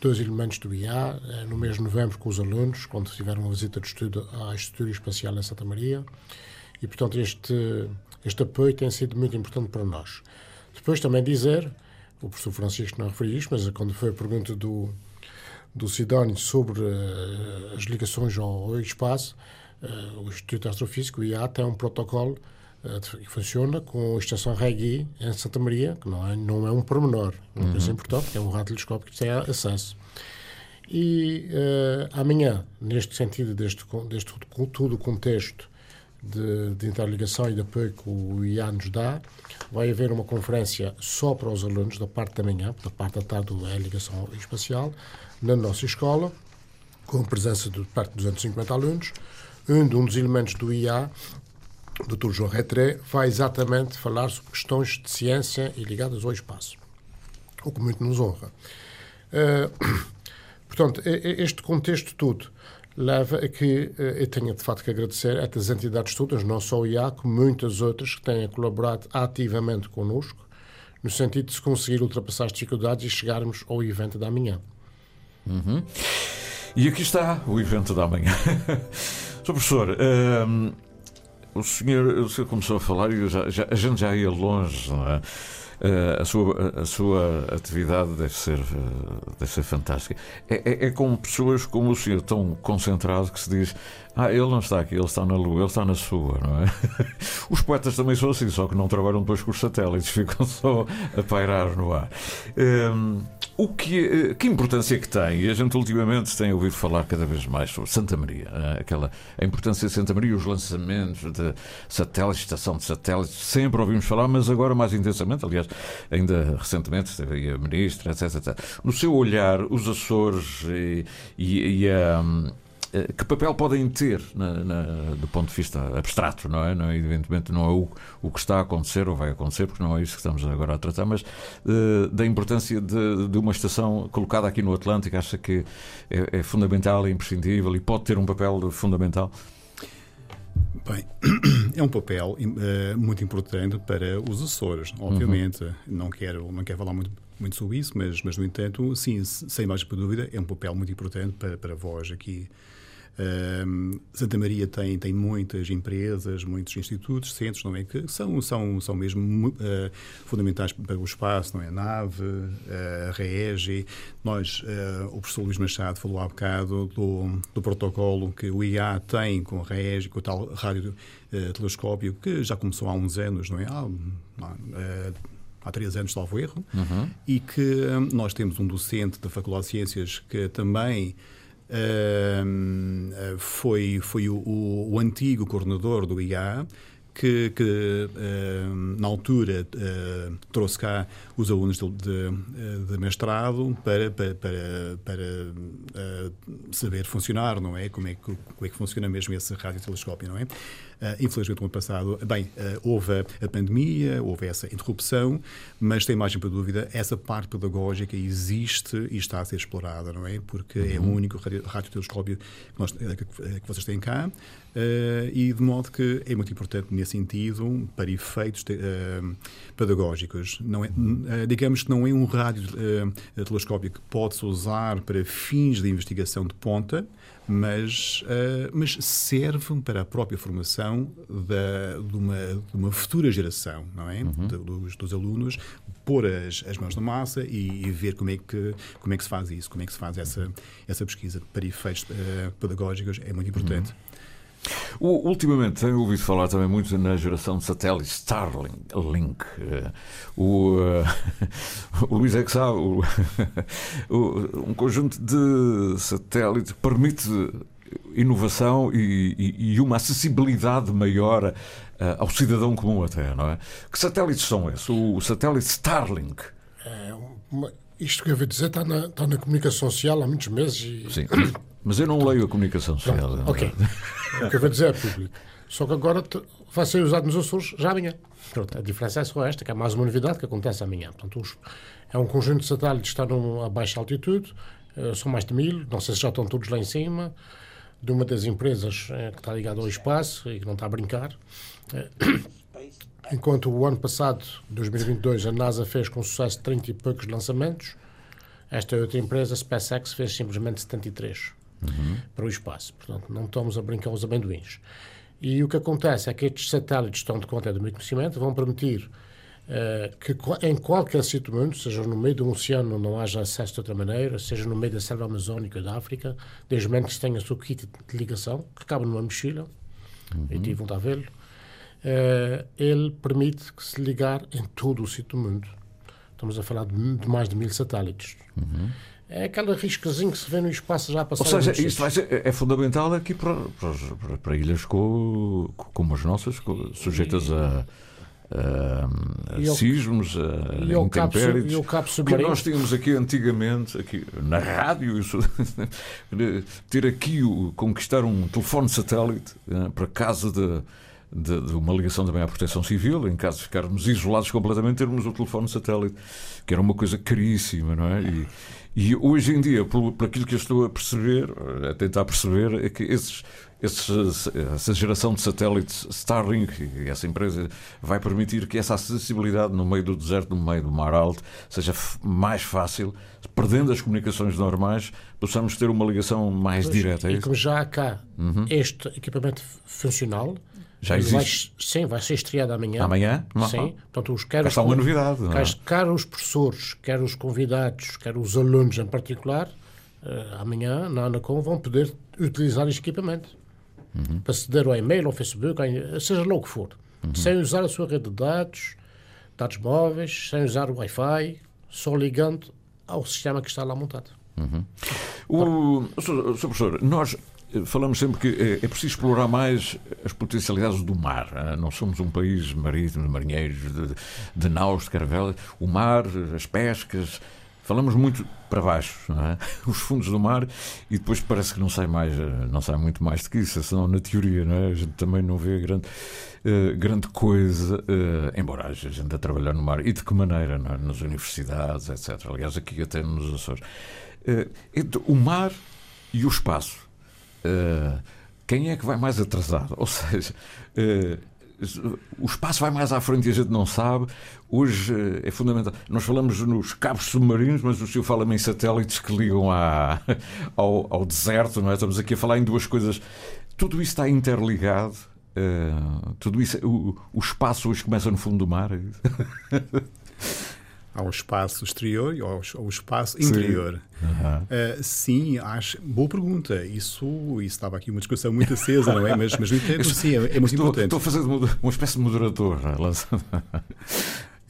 dois elementos do IA, eh, no mês de novembro com os alunos, quando tiveram uma visita de estudo à Instituto Espacial em Santa Maria. E, portanto, este, este apoio tem sido muito importante para nós. Depois também dizer, o professor Francisco não referiu isto, mas quando foi a pergunta do, do Sidónio sobre uh, as ligações ao, ao espaço, uh, o Instituto Astrofísico, o IA, tem um protocolo que funciona com a estação REGI em Santa Maria, que não é, não é um pormenor, uma uhum. coisa importante, é um radiotelescópio que tem acesso. E amanhã, neste sentido, deste, deste todo o contexto de, de interligação e de apoio que o IA nos dá, vai haver uma conferência só para os alunos da parte da manhã, da parte da tarde é a ligação espacial, na nossa escola, com a presença de perto de 250 alunos. Um, um dos elementos do IA, Dr. João Retré, vai exatamente falar sobre questões de ciência e ligadas ao espaço, o que muito nos honra. Uh, portanto, este contexto todo leva a que uh, eu tenha de facto que agradecer a estas entidades todas, não só o IA, como muitas outras que têm colaborado ativamente connosco, no sentido de se conseguir ultrapassar as dificuldades e chegarmos ao evento da manhã. Uhum. E aqui está o evento da manhã. Sr. Professor, ehm, o, senhor, o senhor começou a falar e já, já, a gente já ia longe, não é? Uh, a, sua, a sua atividade deve ser, uh, deve ser fantástica. É, é, é com pessoas como o senhor, tão concentrado, que se diz: Ah, ele não está aqui, ele está na Lua, ele está na sua, não é? Os poetas também são assim, só que não trabalham depois com os satélites, ficam só a pairar no ar. Um, o que, eh, que importância que tem? E a gente ultimamente tem ouvido falar cada vez mais sobre Santa Maria, eh, aquela, a importância de Santa Maria, os lançamentos de satélites, estação de satélites, sempre ouvimos falar, mas agora mais intensamente, aliás, ainda recentemente esteve aí a ministra, etc, etc. No seu olhar, os Açores e, e, e a eh, que papel podem ter na, na, do ponto de vista abstrato, não é? Não é? Evidentemente não é o, o que está a acontecer ou vai acontecer, porque não é isso que estamos agora a tratar, mas uh, da importância de, de, uma estação colocada aqui no Atlântico, acha que é, é fundamental, é imprescindível e pode ter um papel fundamental? Bem, é um papel uh, muito importante para os Açores, obviamente. Uhum. Não, quero, não quero falar muito, muito sobre isso, mas, mas, no entanto, sim, sem mais dúvida, é um papel muito importante para, para vós aqui Santa Maria tem, tem muitas empresas, muitos institutos, centros, não é? Que são, são, são mesmo uh, fundamentais para o espaço, não é? A nave, a REGI. Nós, uh, o professor Luís Machado falou há bocado do, do protocolo que o IA tem com a REGI, com o tal rádio uh, telescópio, que já começou há uns anos, não é? Há, há três anos, salvo erro, uhum. e que um, nós temos um docente da Faculdade de Ciências que também foi, foi o, o, o, antigo coordenador do IA, que, que uh, na altura uh, trouxe cá os alunos de, de, de mestrado para, para, para, para uh, saber funcionar, não é? Como é, que, como é que funciona mesmo esse radiotelescópio, não é? Uh, infelizmente, no ano passado, bem, houve a, pandemia, houve essa interrupção, mas sem margem para dúvida, essa parte pedagógica existe e está a ser explorada, não é? Porque uhum. é o uhum. único radiotelescópio que, nós, que, vocês têm cá. Uh, e de modo que é muito importante nesse sentido para efeitos uh, pedagógicos. Não é, digamos que não é um rádio telescópio que pode-se usar para fins de investigação de ponta, mas, uh, mas serve para a própria formação da, de, uma, de uma futura geração, não é? Uhum. De, dos, dos, alunos, pôr as, as mãos na massa e, e, ver como é, que, como é que se faz isso, como é que se faz essa, essa pesquisa para efeitos uh, pedagógicos, é muito importante. Uhum. O, ultimamente tenho ouvido falar também muito na geração de satélites Starlink. Eh, o, uh, o Luís é que sabe, o, um conjunto de satélites permite inovação e, e, e uma acessibilidade maior uh, ao cidadão comum até, não é? Que satélites são esses? O, o satélite Starlink. É uma, isto que eu vou dizer está na, está na comunicação social há muitos meses. E... Sim. Mas eu não leio a comunicação social. Pronto, ok. o que eu vou dizer é público. Só que agora vai ser usado nos Açores já amanhã. Pronto, a diferença é só esta, que é mais uma novidade que acontece amanhã. Portanto, é um conjunto de satélites que está a baixa altitude, eh, são mais de mil, não sei se já estão todos lá em cima, de uma das empresas eh, que está ligada ao espaço e que não está a brincar. Eh, enquanto o ano passado, 2022, a NASA fez com sucesso 30 e poucos lançamentos, Esta outra empresa, SpaceX, fez simplesmente 73 Uhum. para o espaço. Portanto, não estamos a brincar os amendoins. E o que acontece é que estes satélites estão de conta do meu conhecimento, vão permitir eh, que em qualquer sítio do mundo, seja no meio do oceano não haja acesso de outra maneira, seja no meio da selva amazónica da África, desde o momento que se tenha o seu kit de ligação, que cabe numa mochila, e tive vontade de vê-lo, eh, ele permite que se ligar em todo o sítio do mundo. Estamos a falar de, de mais de mil satélites. É aquele riscozinho que se vê no espaço já a passar. Ou seja, isto ser, é fundamental aqui para, para, para- ilhas co- como as nossas, sujeitas a, a, a E ao- sismos, a e ao cabo sub- intempéries. e cabo que nós tínhamos aqui antigamente, aqui na rádio, isso, ter aqui, o, conquistar um telefone satélite eh, para casa de, de, de uma ligação também à proteção civil, em caso de ficarmos isolados completamente, termos o telefone satélite, que era uma coisa caríssima, não é? E, e hoje em dia, por, por aquilo que eu estou a perceber, a tentar perceber, é que esses, esses, essa geração de satélites Starlink, essa empresa, vai permitir que essa acessibilidade no meio do deserto, no meio do mar alto, seja mais fácil, perdendo as comunicações normais, possamos ter uma ligação mais Pois, direta. É E como já há cá este equipamento funcional, Já ele vai- existe. sim, vai ser estreado amanhã. Amanhã? Sim. Uhum. Portanto, os, quer, os, está uma novidade, é? quer, quer os professores, quer os convidados, quer os alunos em particular, eh, amanhã na Anacom vão poder utilizar este equipamento Uhum. para aceder ao e-mail, ao Facebook, seja lá o que for, Uhum. sem usar a sua rede de dados, dados móveis, sem usar o Wi-Fi, só ligando ao sistema que está lá montado. O, Sr. Professor, nós falamos sempre que eh, é preciso explorar mais as potencialidades do mar. ah, Não somos um país marítimo, de marinheiros, de, de naus, de caravelas. O mar, as pescas. Falamos muito para baixo, é? os fundos do mar, e depois parece que não sai mais, eh, não sai muito mais do que isso, senão na teoria, é? A gente também não vê grande, eh, grande coisa, eh, embora haja gente a trabalhar no mar, e de que maneira, é? nas universidades, etc. Aliás, aqui até nos Açores. Eh, entre o mar e o espaço, eh, quem é que vai mais atrasado? Ou seja, eh, o espaço vai mais à frente e a gente não sabe. Hoje eh, é fundamental. Nós falamos nos cabos submarinos, mas o senhor fala-me em satélites que ligam à, ao, ao deserto, não é? Estamos aqui a falar em duas coisas. Tudo isso está interligado. tudo isso, o, o espaço hoje começa no fundo do mar. Ao espaço exterior e ao, ao espaço Sim. interior. Aham. Uh, sim, acho. Boa pergunta. Isso, isso estava aqui uma discussão muito acesa, não é? Mas, mas, mas sim, é, é muito estou, importante. Estou a fazer moder- uma espécie de moderador.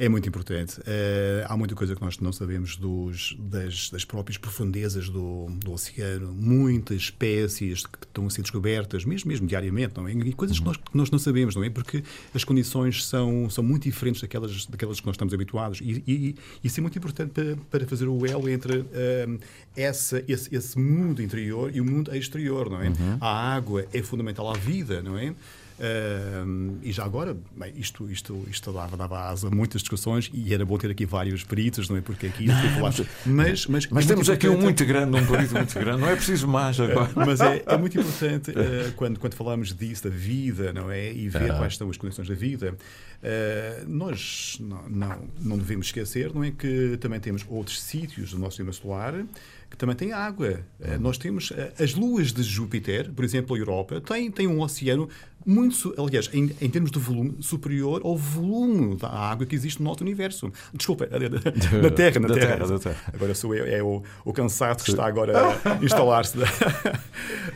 É? Muito importante. Eh, há muita coisa que nós não sabemos dos, das, das próprias profundezas do, do oceano, muitas espécies que estão a ser descobertas, mesmo, mesmo diariamente, não é? E coisas que nós, que nós não sabemos, não é? Porque as condições são, são muito diferentes daquelas, daquelas que nós estamos habituados. E, e- isso é muito importante para, para fazer o elo entre eh, essa, esse, esse mundo interior e o mundo exterior, não é? A água é fundamental à vida, não é? Ahm, e já agora, bem, isto, isto, isto dava, dava asa a muitas discussões e era bom ter aqui vários peritos, não é? Porque aqui isto foi falar. Mas, mas, Mas é temos aqui um muito grande, um perito muito grande. Não é preciso mais agora. mas é, é muito importante eh, quando, quando falamos disso, da vida, não é? E ver Ah. quais são as condições da vida. Eh, nós não, não, não devemos esquecer, não é? Que também temos outros sítios do nosso sistema solar que também têm água. Eh, nós temos eh, as luas de Júpiter, por exemplo, a Europa, tem, tem um oceano muito, aliás, em, em termos de volume, superior ao volume da água que existe no nosso universo. Desculpa, na Terra, na Da Terra. Terra. Agora sou eu, é o, o cansado que está agora a instalar-se. Uh,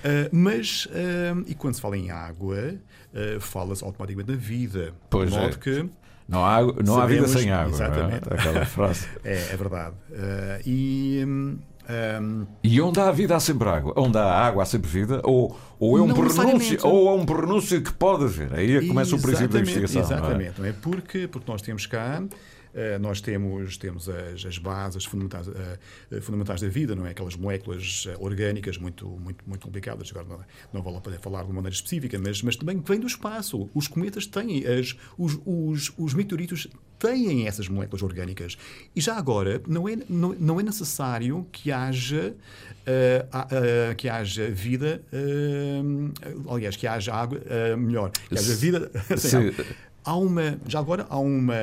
mas, uh, e quando se fala em água, uh, fala-se automaticamente da vida. Pois de é. modo que Não há, não há vida sabemos- sem água. é? Exatamente. Aquela frase. É, é verdade. Uh, e. hum, um, E onde há vida há sempre água. Onde há água há sempre vida. Ou, ou é um Não pronúncio, ou é um pronúncio que pode haver. Aí é começa o princípio da Exatamente, investigação. não é? Exatamente, não é? Porque, porque nós temos cá. Eh, nós temos, temos as, as bases fundamentais, eh, eh, fundamentais da vida, não é? Aquelas moléculas orgânicas muito, muito, muito complicadas. Agora não, não a pena falar de uma maneira específica, mas, mas também vem do espaço. Os cometas têm, as, os, os, os meteoritos têm essas moléculas orgânicas. E já agora, não é, não, não é necessário que haja, a- eh, que haja vida, eh, aliás, que haja água, melhor, que haja vida água. Há uma, já agora há uma,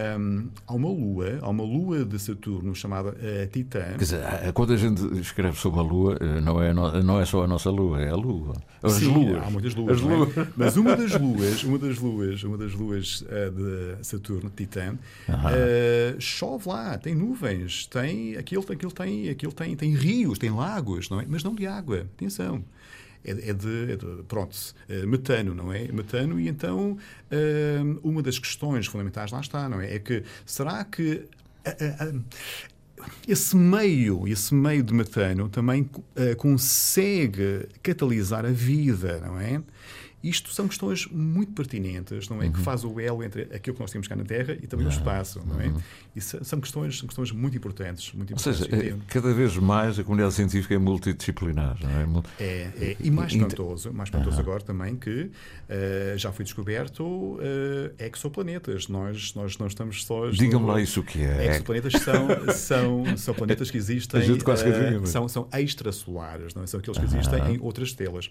há uma lua, há uma lua de Saturno chamada uh, Titã. Quer dizer, quando a gente escreve sobre a lua, não é, não é só a nossa lua, é a lua. As Sim, luas. há muitas luas. As é? luas. Mas uma das luas, uma das luas, uma das luas uh, de Saturno, Titã, uh, chove lá, tem nuvens, tem aquilo, aquilo tem, aquilo tem, tem rios, tem lagos, não é? Mas não de água. Atenção é, é, de, é de, pronto, uh, metano, não é? Metano, e então uh, uma das questões fundamentais lá está, não é? É que será que esse meio, esse meio de metano também consegue catalisar a vida, não é? Isto são questões muito pertinentes, não é? Uhum. Que faz o elo entre aquilo que nós temos cá na Terra e também uhum. no espaço, não é? Uhum. E são questões, são questões muito importantes. Muito importantes. Ou seja, é, cada vez mais a comunidade científica é multidisciplinar, não é? É, é e mais espantoso, mais espantoso agora também que uh, já foi descoberto uh, exoplanetas. Nós, nós não estamos só. Digam-me lá isso o que é. Exoplanetas são, são, são planetas que existem. Uh, são, são extrasolares, não é? São aqueles que existem em outras estrelas.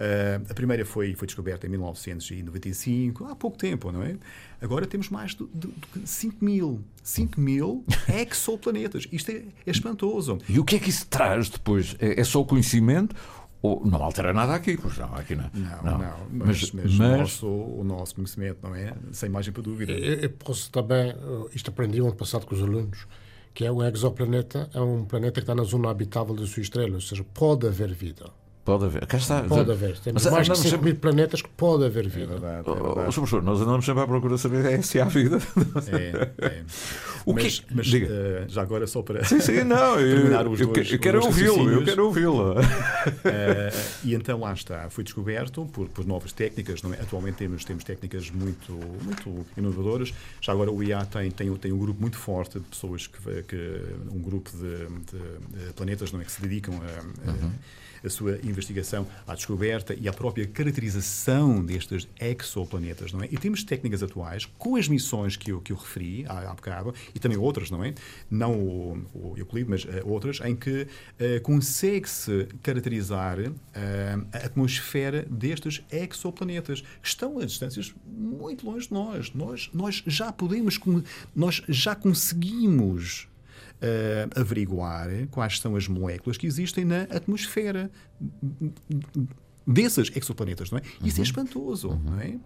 Uh, a primeira foi, foi descoberta em 1995, há pouco tempo, não é? Agora temos mais de, de, de 5 mil. 5 mil exoplanetas. Isto é, é, espantoso. E o que é que isso traz depois? É, é só o conhecimento? Ou não altera nada aqui, pois não, aqui não. Não, não. não mas, mas, mas, mas... O, nosso, o, nosso, conhecimento, não é? Sem margem para dúvida. Eu, eu posso também, isto aprendi ano passado com os alunos, que é o exoplaneta, é um planeta que está na zona habitável da sua estrela, ou seja, pode haver vida. Pode haver. Cá está. Pode haver. Temos Mas, mais de 5 sempre... mil planetas que pode haver vida. É verdade, é verdade. Oh, professor, nós andamos sempre à procura de saber é, se há vida. É, é. O mas, que... mas uh, já agora só para sim, sim, não, terminar eu, os eu, dois eu quero ouvi-lo, eu quero ouvi-lo. Uh, e então lá está, foi descoberto por, por novas técnicas. Não é? Atualmente temos, temos técnicas muito, muito inovadoras. Já agora o IA tem, tem, tem um grupo muito forte de pessoas que, que um grupo de, de, de planetas não é, que se dedicam a, uhum. a a sua investigação à descoberta e à própria caracterização destes exoplanetas, não é? E temos técnicas atuais, com as missões que eu, que eu referi há, há bocado, e também outras, não é? Não o, o Euclide, mas uh, outras, em que uh, consegue-se caracterizar uh, a atmosfera destes exoplanetas, que estão a distâncias muito longe de nós. Nós, nós já podemos, nós já conseguimos uh, averiguar quais são as moléculas que existem na atmosfera desses exoplanetas, não é? Isso é uhum. espantoso, uhum. não é?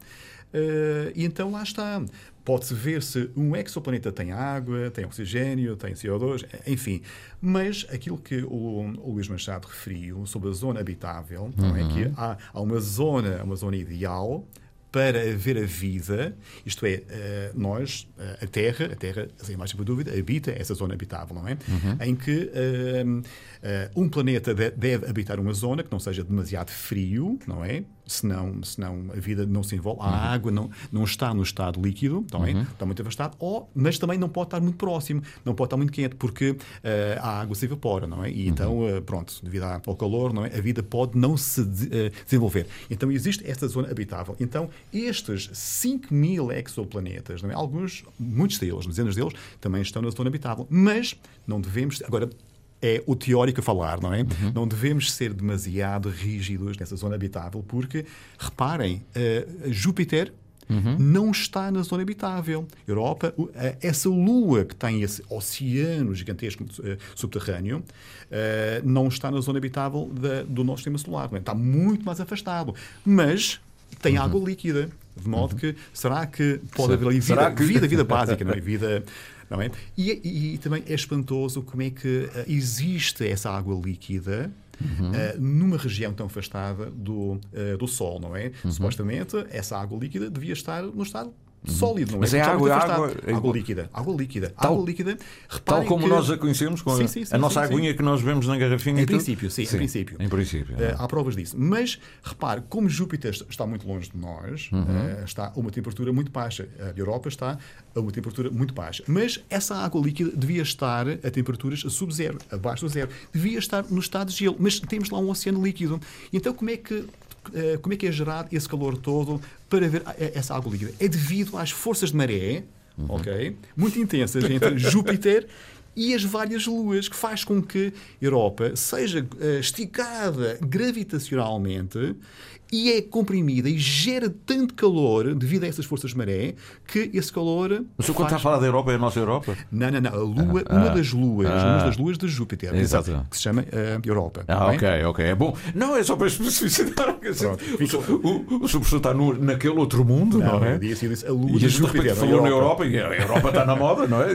Uh, e então lá está. Pode-se ver se um exoplaneta tem água, tem oxigênio, tem CO2, enfim. Mas aquilo que o, o Luís Machado referiu sobre a zona habitável, uhum. não é? que uhum. há, há uma zona, uma zona ideal para haver a vida, isto é, eh, nós, eh, a Terra, a Terra, sem mais dúvida, habita essa zona habitável, não é? Uhum. Em que uh, um planeta deve habitar uma zona que não seja demasiado frio, não é? Senão, senão a vida não se envolve. A uhum. água não, não está no estado líquido, é? Uhum. Está muito afastado, ou, mas também não pode estar muito próximo, não pode estar muito quente, porque uh, a água se evapora, não é? E então, uh, pronto, devido ao calor, não é? A vida pode não se de, desenvolver. Então existe esta zona habitável. Então, estes 5 mil exoplanetas, não é? alguns, muitos deles, dezenas deles, também estão na zona habitável. Mas não devemos. Agora, é o teórico a falar, não é? Uhum. Não devemos ser demasiado rígidos nessa zona habitável, porque, reparem, uh, Júpiter Uhum. não está na zona habitável. Europa, essa lua que tem esse oceano gigantesco uh, subterrâneo, uh, não está na zona habitável da, do nosso sistema solar. É? Está muito mais afastado. Mas tem uhum. água líquida. De modo uhum. que, será que pode haver ali vida, que... vida, vida básica, não é? Vida, não é? E, e, e, também é espantoso como é que uh, existe essa água líquida uhum. uh, numa região tão afastada do, uh, do Sol, não é? Uhum. Supostamente, essa água líquida devia estar no estado sólido, não é? Mas é água, água, água líquida. Água líquida. Tal, água líquida. Tal como que... nós a conhecemos, com sim, sim, sim, a nossa aguinha que nós vemos na garrafinha. Em princípio, sim, em princípio. Em princípio. Uh, há provas disso. Mas, repare, como Júpiter está muito longe de nós, uhum. uh, está a uma temperatura muito baixa. A Europa está a uma temperatura muito baixa. Mas essa água líquida devia estar a temperaturas sub-zero, abaixo do zero. Devia estar no estado de gelo. Mas temos lá um oceano líquido. Então, como é que eh, como é que é gerado esse calor todo para ver eh, essa água líquida? É devido às forças de maré, uhum. ok? Muito intensas entre Júpiter e as várias luas, que faz com que a Europa seja uh, esticada gravitacionalmente e é comprimida e gera tanto calor devido a essas forças de maré que esse calor. Mas o quando está a falar da Europa é a nossa Europa? Não, não, não. A Lua, Ah, uma ah, das luas, ah. uma das luas de Júpiter, Exato. que se chama eh, Europa. Ah, é? ok, ok. É bom. Não, é só para especificar. O, o, o, professor está no, naquele outro mundo, não, Não, é? disse- disse a lua e de Júpiter, falou na Europa. E a Europa está na moda, não é?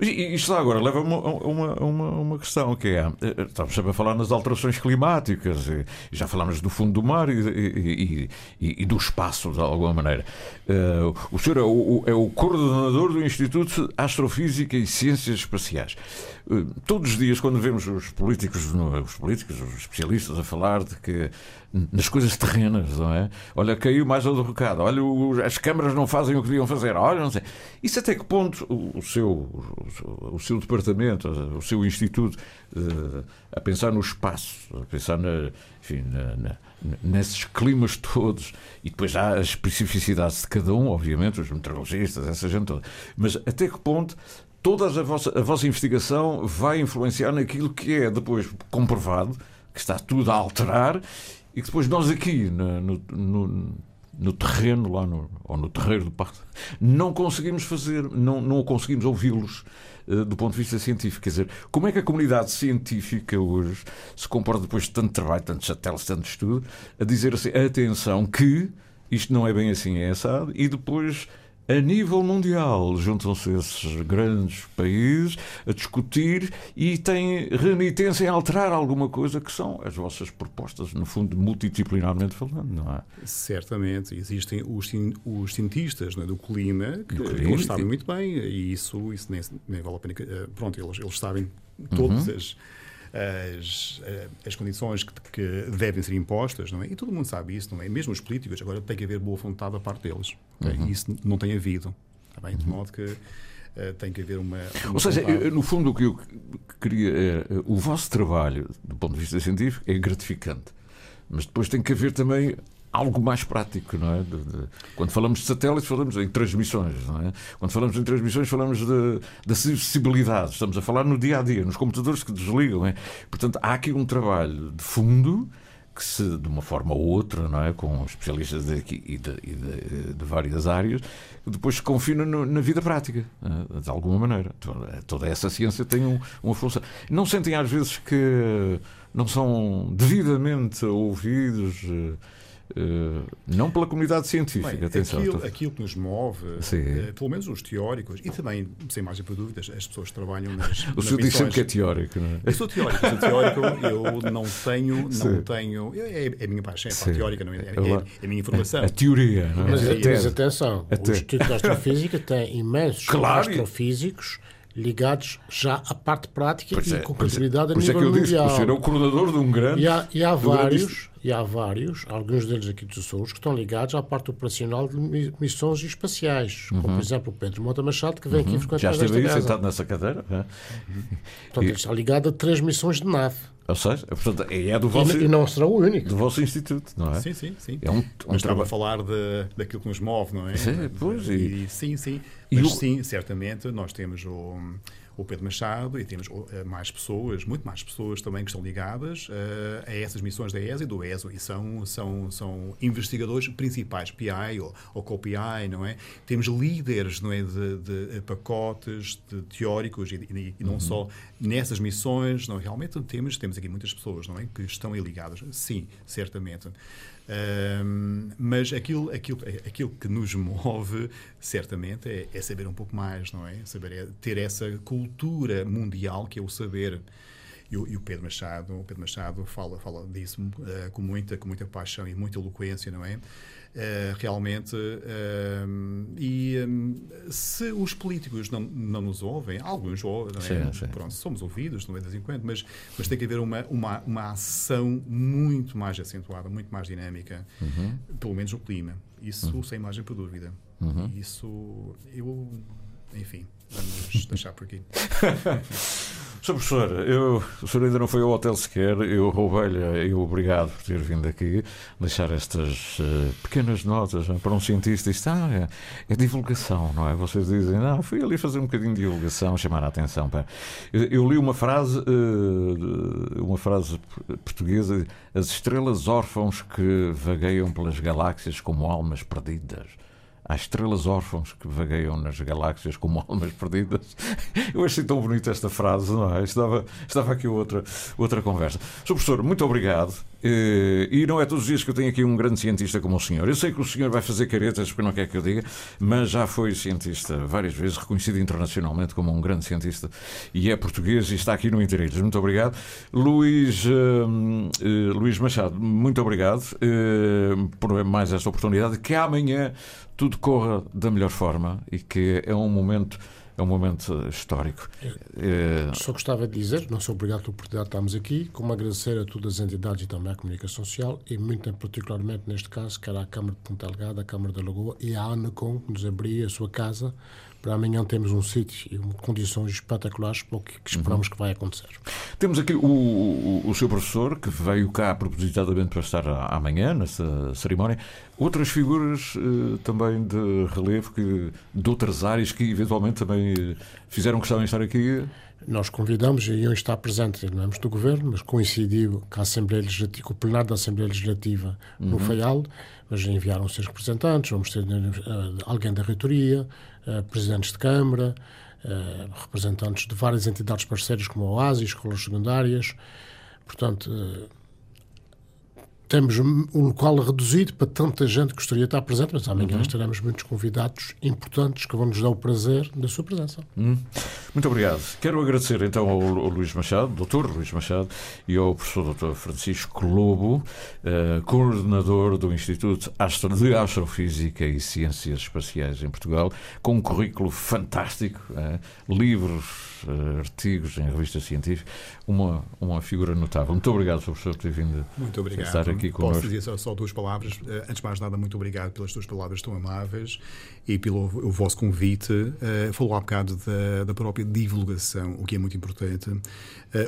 E isto agora leva a uma, uma, uma, questão que é. eh, Estamos sempre a falar nas alterações climáticas, e já falámos do fundo do mar e, e- e- e do espaço, de alguma maneira. Eh, o senhor é o, é o coordenador do Instituto de Astrofísica e Ciências Espaciais. Eh, Todos os dias, quando vemos os políticos, os políticos, os especialistas a falar de que nas coisas terrenas, não é? Olha, caiu mais do recado. Olha, as câmaras não fazem o que deviam fazer. Olha, não sei. Isso até que ponto o, seu, o seu departamento, o seu instituto, eh, a pensar no espaço, a pensar na, enfim, na- na- nesses climas todos, e depois há as especificidades de cada um, obviamente, os meteorologistas, essa gente toda. Mas até que ponto toda a vossa, a vossa investigação vai influenciar naquilo que é depois comprovado, que está tudo a alterar, e que depois nós aqui, na- no, no, no terreno, lá no, ou no terreiro do parque, não conseguimos fazer, não, não conseguimos ouvi-los eh, do ponto de vista científico. Quer dizer, como é que a comunidade científica hoje se comporta depois de tanto trabalho, tantos satélites, tanto estudo, a dizer assim, atenção, que isto não é bem assim, é assado, e depois a nível mundial, juntam-se esses grandes países a discutir e têm renitência em alterar alguma coisa que são as vossas propostas, no fundo, multidisciplinarmente falando, não é? Certamente, existem os, os cientistas é, do clima que Do eles sabem muito bem e isso, isso nem, nem vale a pena. eh, Pronto, eles, eles sabem Uhum. todas as, as, eh, as condições que, que devem ser impostas, não é? E todo mundo sabe isso, não é? Mesmo os políticos, agora tem que haver boa vontade da parte deles. ok? Uhum. E isso não tem havido. Está bem? De modo que eh, tem que haver uma. uma Ou seja, eu, no fundo, o que eu queria é o vosso trabalho, do ponto de vista científico, é gratificante, mas depois tem que haver também algo mais prático, não é? De- de- quando falamos de satélites, falamos em transmissões, não é? Quando falamos em transmissões, falamos de, de acessibilidade. Estamos a falar no dia a dia, nos computadores que desligam, é? Portanto, há aqui um trabalho de fundo que se, de uma forma ou outra, não é? com especialistas de, aqui e de, e de- de várias áreas, depois se confina no- na vida prática, eh, de alguma maneira. Toda, toda essa ciência tem um- uma função. Não sentem às vezes que não são devidamente ouvidos, eh, não pela comunidade científica, Bem, atenção. aquilo, aquilo que nos move, eh, pelo menos os teóricos, e também, sem margem para dúvidas, as pessoas que trabalham nas. O senhor diz sempre que é teórico, não é? Eu sou teórico, sou teórico, eu não tenho, Sim. não tenho. É, é a minha paixão, é a parte teórica, não é, é, É é a minha informação. A teoria, não é? Mas, mas atenção, Até. o Instituto de Astrofísica tem imensos Claro. astrofísicos ligados já à parte prática Pois é, e com pois é. credibilidade a Por isso é nível que eu disse que o mundial. senhor é o coordenador de um grande. E há, e há vários, e há vários, alguns deles aqui dos Açores, que estão ligados à parte operacional de mi- missões espaciais, como por exemplo o Pedro Mota Machado, que vem aqui Uhum. frequentar Já esteve aí sentado nessa cadeira. é? Portanto, ele está ligado a três missões de nave. Ou seja, portanto, é do E, vosso, n- e não será o único. do vosso instituto, não é? Sim, sim, sim. É um, um Mas estava a falar de, daquilo que nos move, não é? Sim, pois, e- E, sim, sim. E Mas o- sim, certamente, nós temos o, o Pedro Machado e temos eh, mais pessoas, muito mais pessoas também que estão ligadas eh, a essas missões da ESA e do ESO e são, são, são investigadores principais, PI ou, ou co-PI, não é? Temos líderes, não é, de, de pacotes de teóricos e, e- e não só nessas missões, não, realmente temos, temos aqui muitas pessoas, não é, que estão aí ligadas. Sim, certamente. Ahm, mas aquilo, aquilo, aquilo que nos move, certamente, é, é saber um pouco mais, não é? Saber, é ter essa cultura mundial que é o saber. E o, e o Pedro Machado, o Pedro Machado fala, fala disso eh, com, muita, com muita paixão e muita eloquência, não é? Eh, realmente, ahm, e ahm, se os políticos não, não nos ouvem, alguns ouvem, é? Sim, sim. Pronto, somos ouvidos, é de vez em quando, mas, mas tem que haver uma, uma, uma ação muito mais acentuada, muito mais dinâmica, Uhum. pelo menos o clima. Isso sem margem para dúvida. Uhum. Isso, eu, enfim, vamos deixar por aqui. Sr. Professor, eu, o senhor ainda não foi ao hotel sequer, eu roubei-lhe, obrigado por ter vindo aqui, deixar estas uh, pequenas notas para um cientista. Isto ah, é, é, divulgação, não é? Vocês dizem, não, fui ali fazer um bocadinho de divulgação, chamar a atenção. Para... Eu, eu, li uma frase, uh, uma frase portuguesa, as estrelas órfãos que vagueiam pelas galáxias como almas perdidas. Há estrelas órfãos que vagueiam nas galáxias como almas perdidas. Eu achei tão bonita esta frase, não é? Estava, estava aqui outra, outra conversa. Sr. Professor, muito obrigado. Eh, e não é todos os dias que eu tenho aqui um grande cientista como o senhor. Eu sei que o senhor vai fazer caretas porque não quer que eu diga, mas já foi cientista várias vezes, reconhecido internacionalmente como um grande cientista e é português e está aqui no Interilhas. Muito obrigado. Luís, uh, uh, Luís Machado, muito obrigado uh, por mais esta oportunidade. Que amanhã tudo corra da melhor forma e que é um momento é um momento histórico. É... Só gostava de dizer, não sou obrigado pela oportunidade de estarmos aqui, como agradecer a todas as entidades e também à comunicação social, e muito particularmente neste caso, que era a Câmara de Ponta Delgada, a Câmara da Lagoa e a ANACOM, que nos abriu a sua casa para amanhã temos um sítio e condições espetaculares para o que, que esperamos uhum. que vai acontecer. Temos aqui o, o, o, seu professor, que veio cá propositadamente para estar amanhã, nessa cerimónia. Outras figuras uh, também de relevo que, de outras áreas que eventualmente também uh, fizeram questão em estar aqui? Nós convidamos e iam estar presentes, não é do Governo, mas coincidiu com a Assembleia Legislativa, com o plenário da Assembleia Legislativa uhum. no FAIAL, mas enviaram os seus representantes, vamos ter uh, alguém da reitoria, uh, presidentes de Câmara, uh, representantes de várias entidades parceiras como a OASI, escolas secundárias. Portanto, temos um local reduzido para tanta gente que gostaria de estar presente, mas amanhã uhum. estaremos muitos convidados importantes que vão nos dar o prazer da sua presença. Uhum. Muito obrigado. Quero agradecer então ao, ao Luís Machado, doutor Luís Machado, e ao professor doutor Francisco Lobo, uh, coordenador do Instituto de Astrofísica e Ciências Espaciais em Portugal, com um currículo fantástico, uh, livros artigos em revistas científicas, uma, uma figura notável. Muito obrigado, professor, por ter vindo muito obrigado. estar aqui connosco. Posso dizer só, só duas palavras. Uh, antes de mais nada, muito obrigado pelas tuas palavras tão amáveis e pelo o vosso convite. Uh, falou há bocado da, da própria divulgação, o que é muito importante.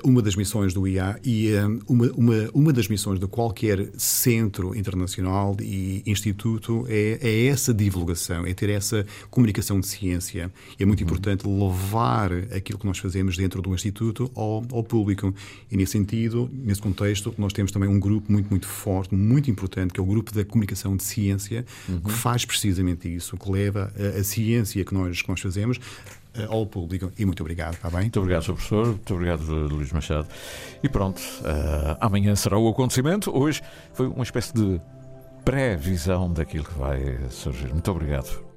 uma das missões do IA e uma, uma, uma das missões de qualquer centro internacional e instituto é, é essa divulgação, é ter essa comunicação de ciência. É muito uhum. importante levar aquilo que nós fazemos dentro do Instituto ao, ao, público. E, nesse sentido, nesse contexto, nós temos também um grupo muito, muito forte, muito importante, que é o grupo da comunicação de ciência, uhum. que faz precisamente isso, que leva a, a ciência que nós, que nós fazemos eh, ao público. E muito obrigado, está bem? Muito obrigado, Sr. Professor. Muito obrigado, Luís Machado. E pronto, uh, amanhã será o acontecimento. Hoje foi uma espécie de pré-visão daquilo que vai surgir. Muito obrigado.